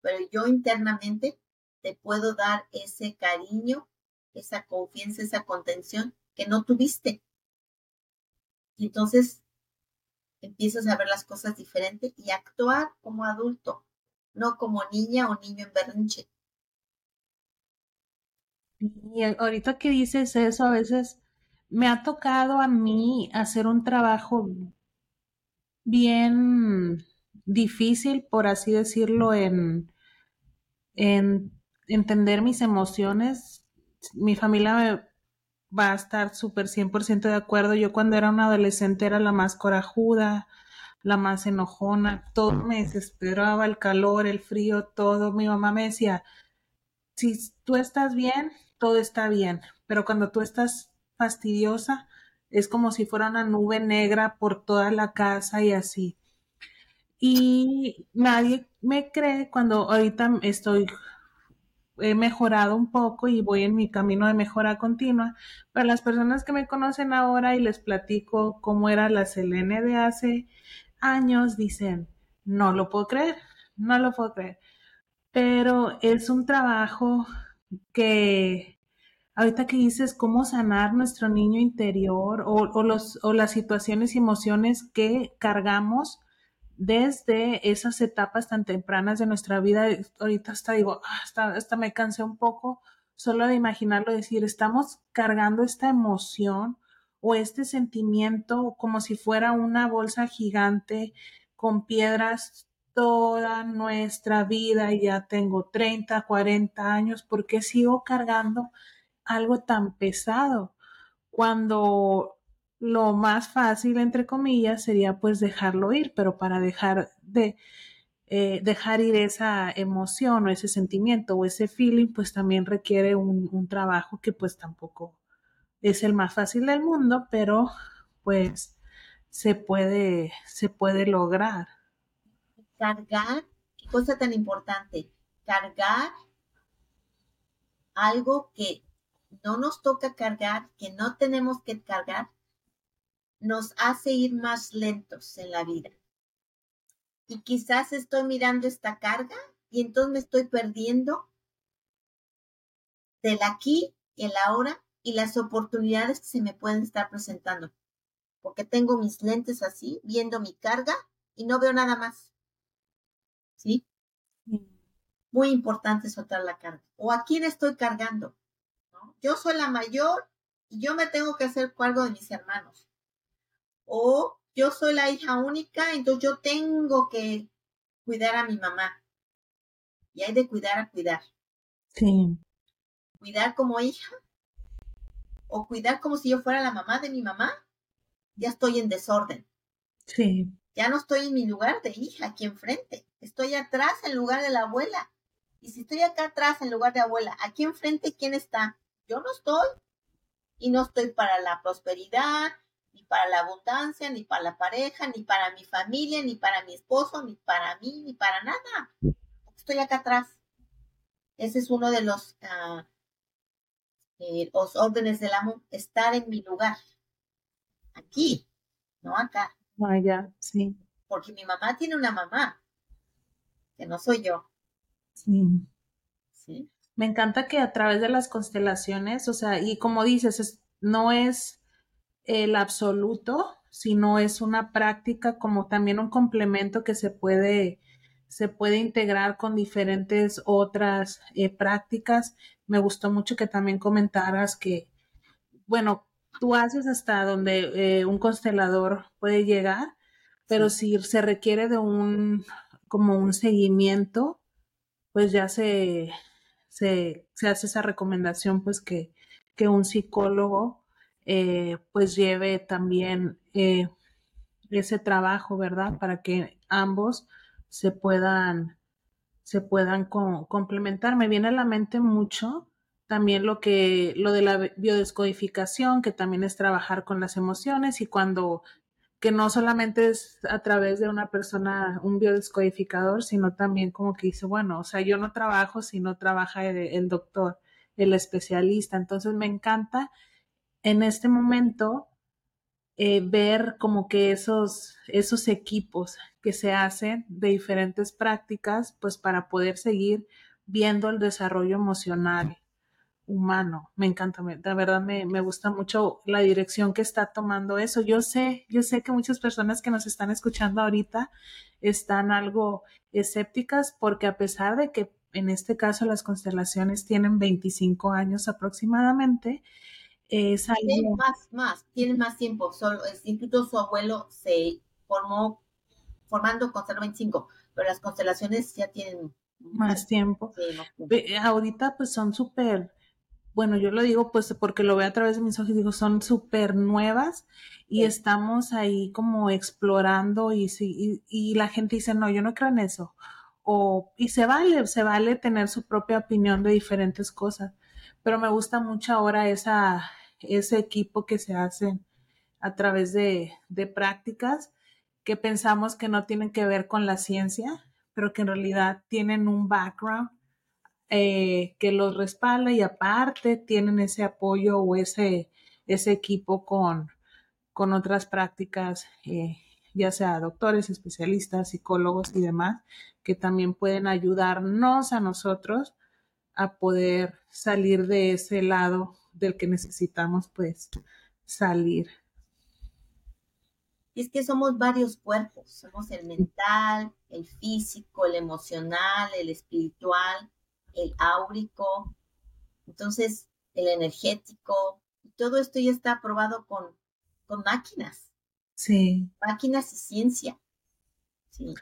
Pero yo internamente te puedo dar ese cariño, esa confianza, esa contención que no tuviste. Y entonces empiezas a ver las cosas diferentes y actuar como adulto, no como niña o niño en berrinche. Y ahorita que dices eso, a veces me ha tocado a mí hacer un trabajo bien difícil, por así decirlo, en, en entender mis emociones. Mi familia va a estar súper 100% de acuerdo. Yo cuando era una adolescente era la más corajuda, la más enojona, todo me desesperaba, el calor, el frío, todo. Mi mamá me decía, si tú estás bien, todo está bien, pero cuando tú estás fastidiosa, es como si fuera una nube negra por toda la casa y así. Y nadie me cree cuando ahorita estoy he mejorado un poco y voy en mi camino de mejora continua. Para las personas que me conocen ahora y les platico cómo era la Selene de hace años, dicen, no lo puedo creer, no lo puedo creer. Pero es un trabajo que ahorita que dices cómo sanar nuestro niño interior o, o, las situaciones y emociones que cargamos, desde esas etapas tan tempranas de nuestra vida, ahorita hasta digo, hasta, hasta me cansé un poco solo de imaginarlo, decir, estamos cargando esta emoción o este sentimiento como si fuera una bolsa gigante con piedras toda nuestra vida y ya tengo 30, 40 años, ¿por qué sigo cargando algo tan pesado? Cuando lo más fácil, entre comillas, sería pues dejarlo ir, pero para dejar de eh, dejar ir esa emoción o ese sentimiento o ese feeling, pues también requiere un, trabajo que pues tampoco es el más fácil del mundo, pero pues se puede, se puede lograr. Cargar, qué cosa tan importante, cargar algo que no nos toca cargar, que no tenemos que cargar, nos hace ir más lentos en la vida. Y quizás estoy mirando esta carga y entonces me estoy perdiendo del aquí, el ahora y las oportunidades que se me pueden estar presentando. Porque tengo mis lentes así, viendo mi carga y no veo nada más. ¿Sí? Muy importante soltar la carga. ¿O a quién estoy cargando? Yo soy la mayor y yo me tengo que hacer cargo de mis hermanos o yo soy la hija única, entonces yo tengo que cuidar a mi mamá. Y hay de cuidar a cuidar. Sí. Cuidar como hija o cuidar como si yo fuera la mamá de mi mamá, ya estoy en desorden. Sí. Ya no estoy en mi lugar de hija aquí enfrente. Estoy atrás en lugar de la abuela. Y si estoy acá atrás en lugar de abuela, aquí enfrente, ¿quién está? Yo no estoy. Y no estoy para la prosperidad, ni para la abundancia, ni para la pareja, ni para mi familia, ni para mi esposo, ni para mí, ni para nada. Estoy acá atrás. Ese es uno de los, uh, los órdenes del amo, estar en mi lugar. Aquí, no acá. Vaya, ah, sí. Porque mi mamá tiene una mamá, que no soy yo. Sí. Sí. Me encanta que a través de las constelaciones, o sea, y como dices, no es el absoluto, sino es una práctica como también un complemento que se puede, se puede integrar con diferentes otras eh, prácticas. Me gustó mucho que también comentaras que, bueno, tú haces hasta donde eh, un constelador puede llegar, pero si se requiere de un, como un seguimiento, pues ya se, se, hace esa recomendación, pues que, que un psicólogo eh, pues lleve también eh, ese trabajo, ¿verdad? Para que ambos se puedan, se puedan complementar. Me viene a la mente mucho también lo que, lo de la biodescodificación, que también es trabajar con las emociones y cuando, que no solamente es a través de una persona, un biodescodificador, sino también como que dice, bueno, o sea, yo no trabajo si no trabaja el, doctor, el especialista. Entonces me encanta en este momento eh, ver como que esos, esos equipos que se hacen de diferentes prácticas, pues para poder seguir viendo el desarrollo emocional humano. Me encanta, me, la verdad me, me, gusta mucho la dirección que está tomando eso. Yo sé, yo sé que muchas personas que nos están escuchando ahorita están algo escépticas porque a pesar de que en este caso las constelaciones tienen 25 años aproximadamente, es algo... más, más, tienen más tiempo. Solo, incluso su abuelo se formó formando con 25, pero las constelaciones ya tienen más tiempo. Ahorita pues son súper bueno, yo lo digo pues porque lo veo a través de mis ojos, digo, son súper nuevas y estamos ahí como explorando y, y, y, la gente dice, no, yo no creo en eso. O, y se vale, se vale tener su propia opinión de diferentes cosas. Pero me gusta mucho ahora esa, ese equipo que se hace a través de, de prácticas que pensamos que no tienen que ver con la ciencia, pero que en realidad tienen un background eh, que los respalda y aparte tienen ese apoyo o ese, ese equipo con, con otras prácticas, eh, ya sea doctores, especialistas, psicólogos y demás, que también pueden ayudarnos a nosotros a poder salir de ese lado del que necesitamos pues salir. Y es que somos varios cuerpos, somos el mental, el físico, el emocional, el espiritual, el áurico, entonces el energético, todo esto ya está aprobado con, con máquinas. Sí. Máquinas y ciencia. Sí.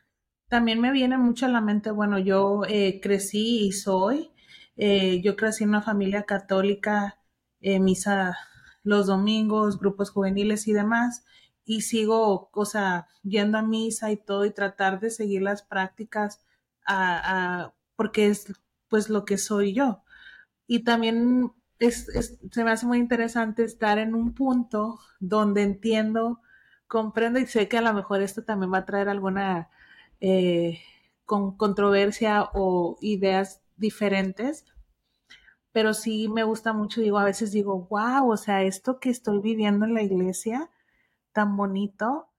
También me viene mucho a la mente, bueno, yo eh, crecí y soy, eh, yo crecí en una familia católica, eh, misa los domingos, grupos juveniles y demás, y sigo, o sea, yendo a misa y todo y tratar de seguir las prácticas a, porque es pues lo que soy yo. Y también es, se me hace muy interesante estar en un punto donde entiendo, comprendo y sé que a lo mejor esto también va a traer alguna eh, con controversia o ideas diferentes, pero sí me gusta mucho, digo, a veces digo, wow, o sea, esto que estoy viviendo en la iglesia, tan bonito,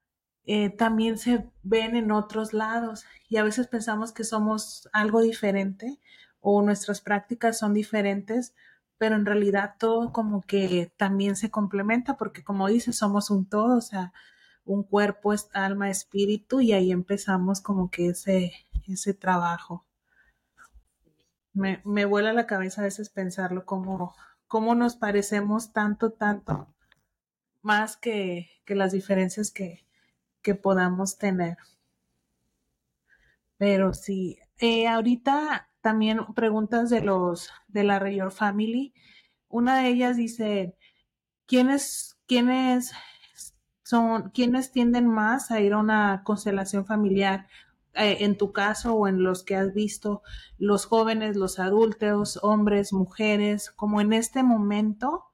eh, también se ven en otros lados y a veces pensamos que somos algo diferente o nuestras prácticas son diferentes, pero en realidad todo como que también se complementa porque como dices, somos un todo, o sea, un cuerpo, alma, espíritu y ahí empezamos como que ese, ese trabajo. Me, me vuela la cabeza a veces pensarlo como cómo nos parecemos tanto, tanto, más que, que las diferencias que, que podamos tener. Pero sí, eh, ahorita también preguntas de los de la Rayor Family. Una de ellas dice, ¿quiénes, quiénes son, quiénes tienden más a ir a una constelación familiar? Eh, en tu caso o en los que has visto, los jóvenes, los adultos, hombres, mujeres, como en este momento,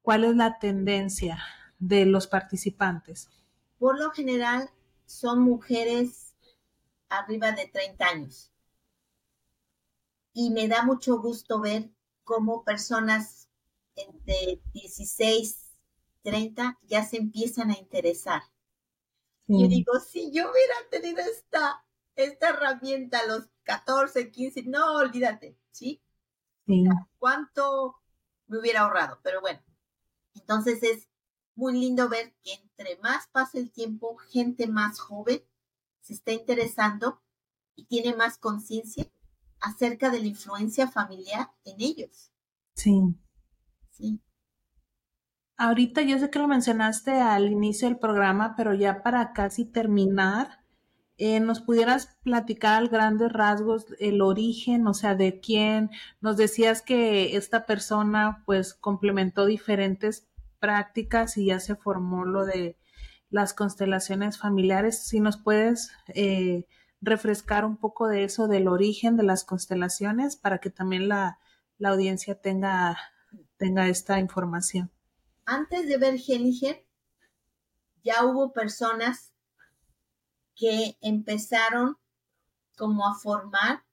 ¿cuál es la tendencia de los participantes? Por lo general son mujeres arriba de 30 años y me da mucho gusto ver cómo personas entre 16, 30 ya se empiezan a interesar. Yo digo, si yo hubiera tenido esta, esta herramienta a los 14, 15, no, olvídate, ¿sí? sí. ¿Cuánto me hubiera ahorrado? Pero bueno, entonces es muy lindo ver que entre más pasa el tiempo, gente más joven se está interesando y tiene más conciencia acerca de la influencia familiar en ellos. Sí. Sí. Ahorita yo sé que lo mencionaste al inicio del programa, pero ya para casi terminar, eh, ¿nos pudieras platicar al grandes rasgos el origen, o sea, de quién? Nos decías que esta persona pues complementó diferentes prácticas y ya se formó lo de las constelaciones familiares. Si nos puedes eh, refrescar un poco de eso, del origen de las constelaciones, para que también la, la audiencia tenga, tenga esta información. Antes de ver Hellinger, ya hubo personas que empezaron como a formar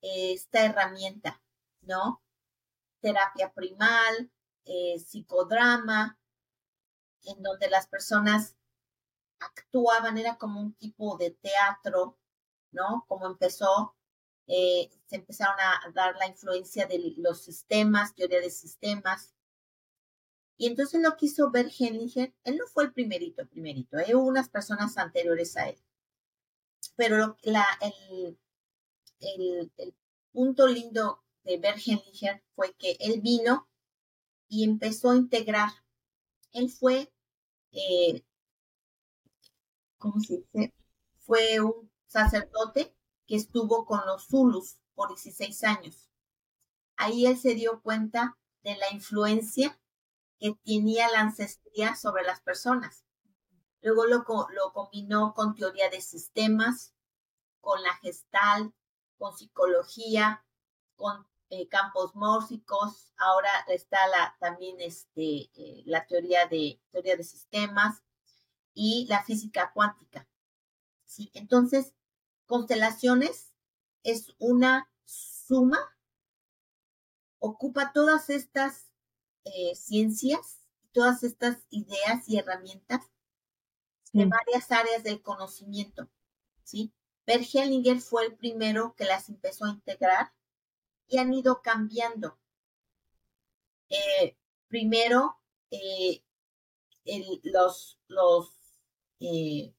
esta herramienta, ¿no? Terapia primal, eh, psicodrama, en donde las personas actuaban, era como un tipo de teatro, ¿no? Como empezó, eh, se empezaron a dar la influencia de los sistemas, teoría de sistemas. Y entonces lo quiso ver Henninger, él no fue el primerito, primerito, ¿eh? hubo unas personas anteriores a él. Pero la, el, el, punto lindo de Bert fue que él vino y empezó a integrar. Él fue eh, ¿cómo se dice? Fue un sacerdote que estuvo con los Zulus por 16 años. Ahí él se dio cuenta de la influencia que tenía la ancestría sobre las personas. Luego lo, lo combinó con teoría de sistemas, con la gestal, con psicología, con eh, campos mórsicos. Ahora está la, también este, eh, la teoría de, teoría de sistemas y la física cuántica. ¿sí? Entonces, constelaciones es una suma, ocupa todas estas eh, ciencias, todas estas ideas y herramientas de varias áreas del conocimiento. ¿sí? Bert Hellinger fue el primero que las empezó a integrar y han ido cambiando. Eh, primero, eh, los, los eh,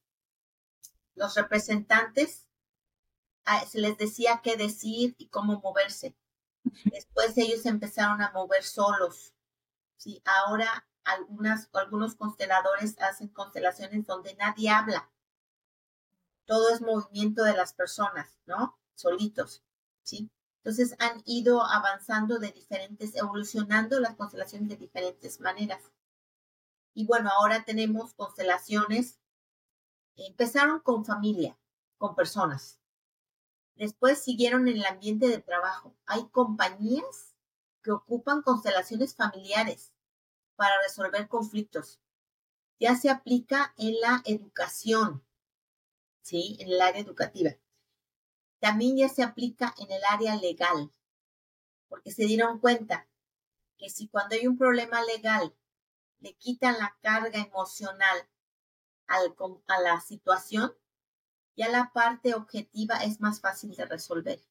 los representantes se les decía qué decir y cómo moverse. Después ellos empezaron a mover solos. Sí, ahora algunas, algunos consteladores hacen constelaciones donde nadie habla. Todo es movimiento de las personas, ¿no? Solitos, ¿sí? Entonces han ido avanzando de diferentes, evolucionando las constelaciones de diferentes maneras. Y bueno, ahora tenemos constelaciones Empezaron con familia, con personas. Después siguieron en el ambiente de trabajo. Hay compañías que ocupan constelaciones familiares para resolver conflictos. Ya se aplica en la educación, ¿sí? En el área educativa. También ya se aplica en el área legal, porque se dieron cuenta que si cuando hay un problema legal le quitan la carga emocional a la situación, ya la parte objetiva es más fácil de resolver.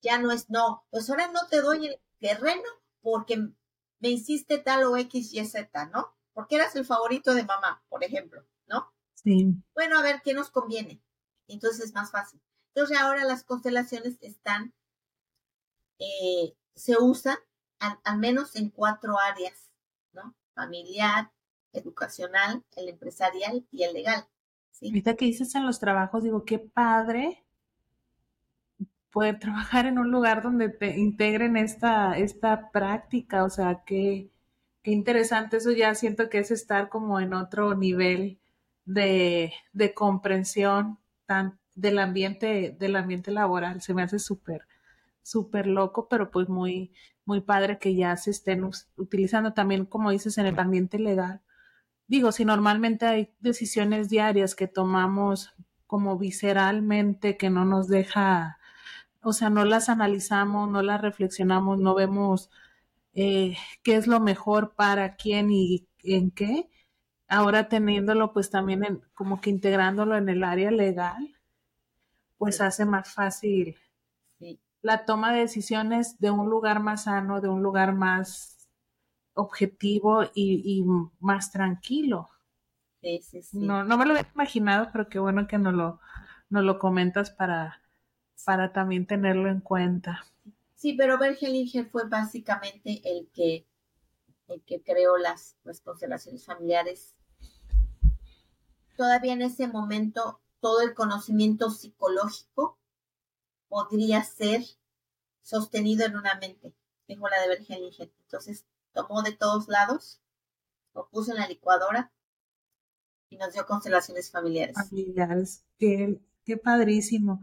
Ya no es, no, pues ahora no te doy el terreno porque me hiciste tal o X, Y, Z, ¿no? Porque eras el favorito de mamá, por ejemplo, ¿no? Sí. Bueno, a ver qué nos conviene. Entonces es más fácil. Entonces ahora las constelaciones están, eh, se usan al menos en cuatro áreas, ¿no? Familiar, educacional, el empresarial y el legal. ¿sí? Ahorita que dices en los trabajos, digo, qué padre poder trabajar en un lugar donde te integren esta, esta práctica, o sea, qué, interesante, eso ya siento que es estar como en otro nivel de, de comprensión tan, del ambiente, del ambiente laboral, se me hace súper, súper loco, pero pues muy, muy padre que ya se estén utilizando también, como dices, en el ambiente legal. Digo, si normalmente hay decisiones diarias que tomamos como visceralmente, que no nos deja, o sea, no las analizamos, no las reflexionamos, no vemos eh, qué es lo mejor para quién y en qué, ahora teniéndolo pues también en, como que integrándolo en el área legal, pues hace más fácil la toma de decisiones de un lugar más sano, de un lugar más objetivo y, más tranquilo. Sí. No, no me lo había imaginado, pero qué bueno que nos lo, nos lo comentas para, para también tenerlo en cuenta. Sí, pero Bergelinger fue básicamente el que el que creó las, las constelaciones familiares, todavía en ese momento todo el conocimiento psicológico podría ser sostenido en una mente, dijo la de Bergen Entonces tomó de todos lados, lo puso en la licuadora y nos dio constelaciones familiares. Familiares, qué, qué padrísimo.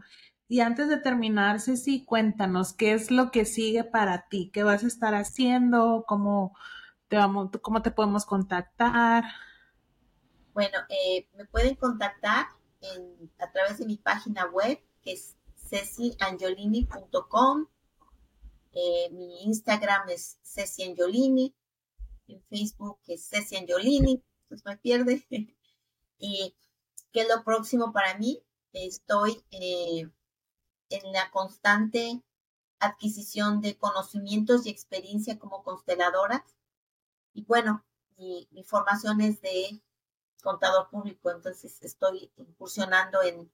Y antes de terminar, Ceci, cuéntanos qué es lo que sigue para ti, qué vas a estar haciendo, cómo te vamos, cómo te podemos contactar. Bueno, eh, me pueden contactar a través de mi página web, que es ceciangiolini.com. Eh, mi Instagram es Ceci Angiolini. En Facebook es Ceci Angiolini. Pues me pierde. y ¿qué es lo próximo para mí? Estoy eh, en la constante adquisición de conocimientos y experiencia como consteladora. Y bueno, mi, mi formación es de contador público, entonces estoy incursionando en,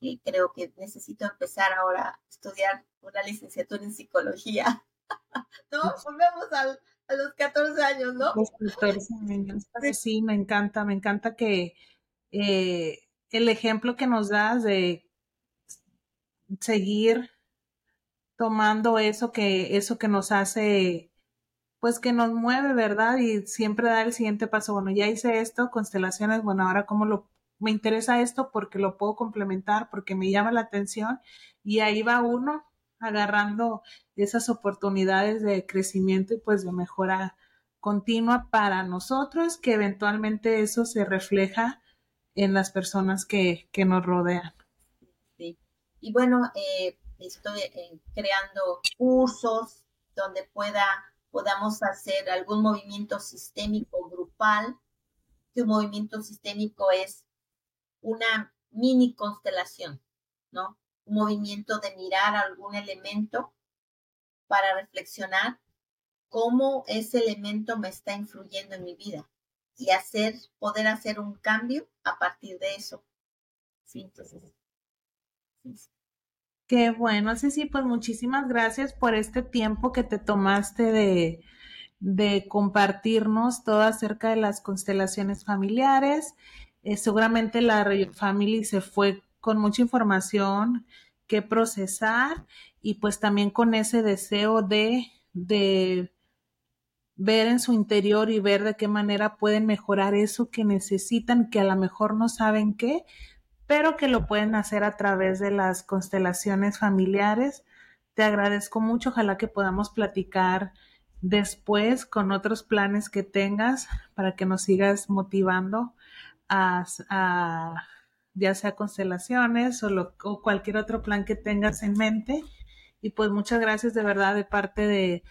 y creo que necesito empezar ahora a estudiar una licenciatura en psicología. ¿No? Volvemos a los 14 años, ¿no? Los 14 años. Sí, me encanta, me encanta que eh, el ejemplo que nos das de seguir tomando eso que, eso que nos hace pues que nos mueve, ¿verdad? Y siempre da el siguiente paso, bueno, ya hice esto, constelaciones, bueno, ahora cómo lo, me interesa esto porque lo puedo complementar, porque me llama la atención y ahí va uno agarrando esas oportunidades de crecimiento y pues de mejora continua para nosotros, que eventualmente eso se refleja en las personas que, que nos rodean. Y bueno, eh, estoy eh, creando cursos donde pueda podamos hacer algún movimiento sistémico grupal, que un movimiento sistémico es una mini constelación, ¿no? Un movimiento de mirar algún elemento para reflexionar cómo ese elemento me está influyendo en mi vida y hacer, poder hacer un cambio a partir de eso. Sí, entonces. Qué bueno, sí, sí, pues muchísimas gracias por este tiempo que te tomaste de, de compartirnos todo acerca de las constelaciones familiares. Eh, seguramente la Family se fue con mucha información que procesar y pues también con ese deseo de, de ver en su interior y ver de qué manera pueden mejorar eso que necesitan, que a lo mejor no saben qué, pero que lo pueden hacer a través de las constelaciones familiares. Te agradezco mucho, ojalá que podamos platicar después con otros planes que tengas para que nos sigas motivando a, ya sea constelaciones o, cualquier otro plan que tengas en mente. Y pues muchas gracias de verdad de parte de,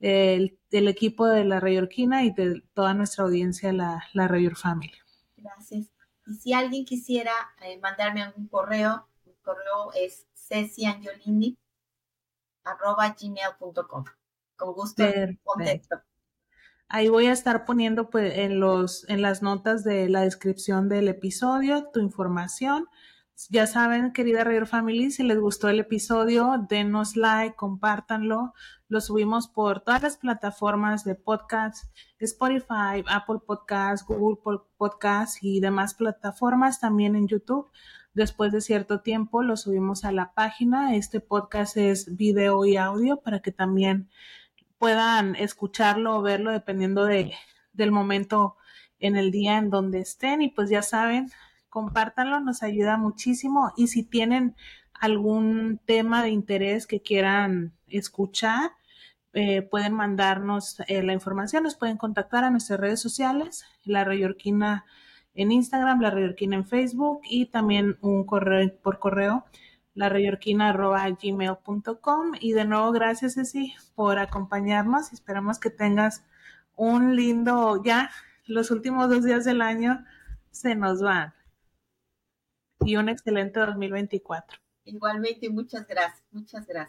del equipo de la Rayorquina y de toda nuestra audiencia, la, la Family. Gracias. Y si alguien quisiera eh, mandarme algún correo, mi correo es ceciangiolini.gmail.com. Con gusto, contexto. Ahí voy a estar poniendo pues, en, los, en las notas de la descripción del episodio tu información. Ya saben, querida Radio Family, si les gustó el episodio, denos like, compártanlo. Lo subimos por todas las plataformas de podcast, Spotify, Apple Podcasts, Google Podcasts y demás plataformas, también en YouTube. Después de cierto tiempo lo subimos a la página. Este podcast es video y audio para que también puedan escucharlo o verlo dependiendo de, del momento en el día en donde estén. Y pues ya saben, compártanlo, nos ayuda muchísimo. Y si tienen algún tema de interés que quieran escuchar, eh, pueden mandarnos eh, la información, nos pueden contactar a nuestras redes sociales, la Rayorquina en Instagram, la Rayorquina en Facebook y también un correo por correo, la gmail.com y de nuevo gracias Ceci por acompañarnos, esperamos que tengas un lindo, ya los últimos dos días del año se nos van. Y un excelente 2024. Igualmente, muchas gracias, muchas gracias.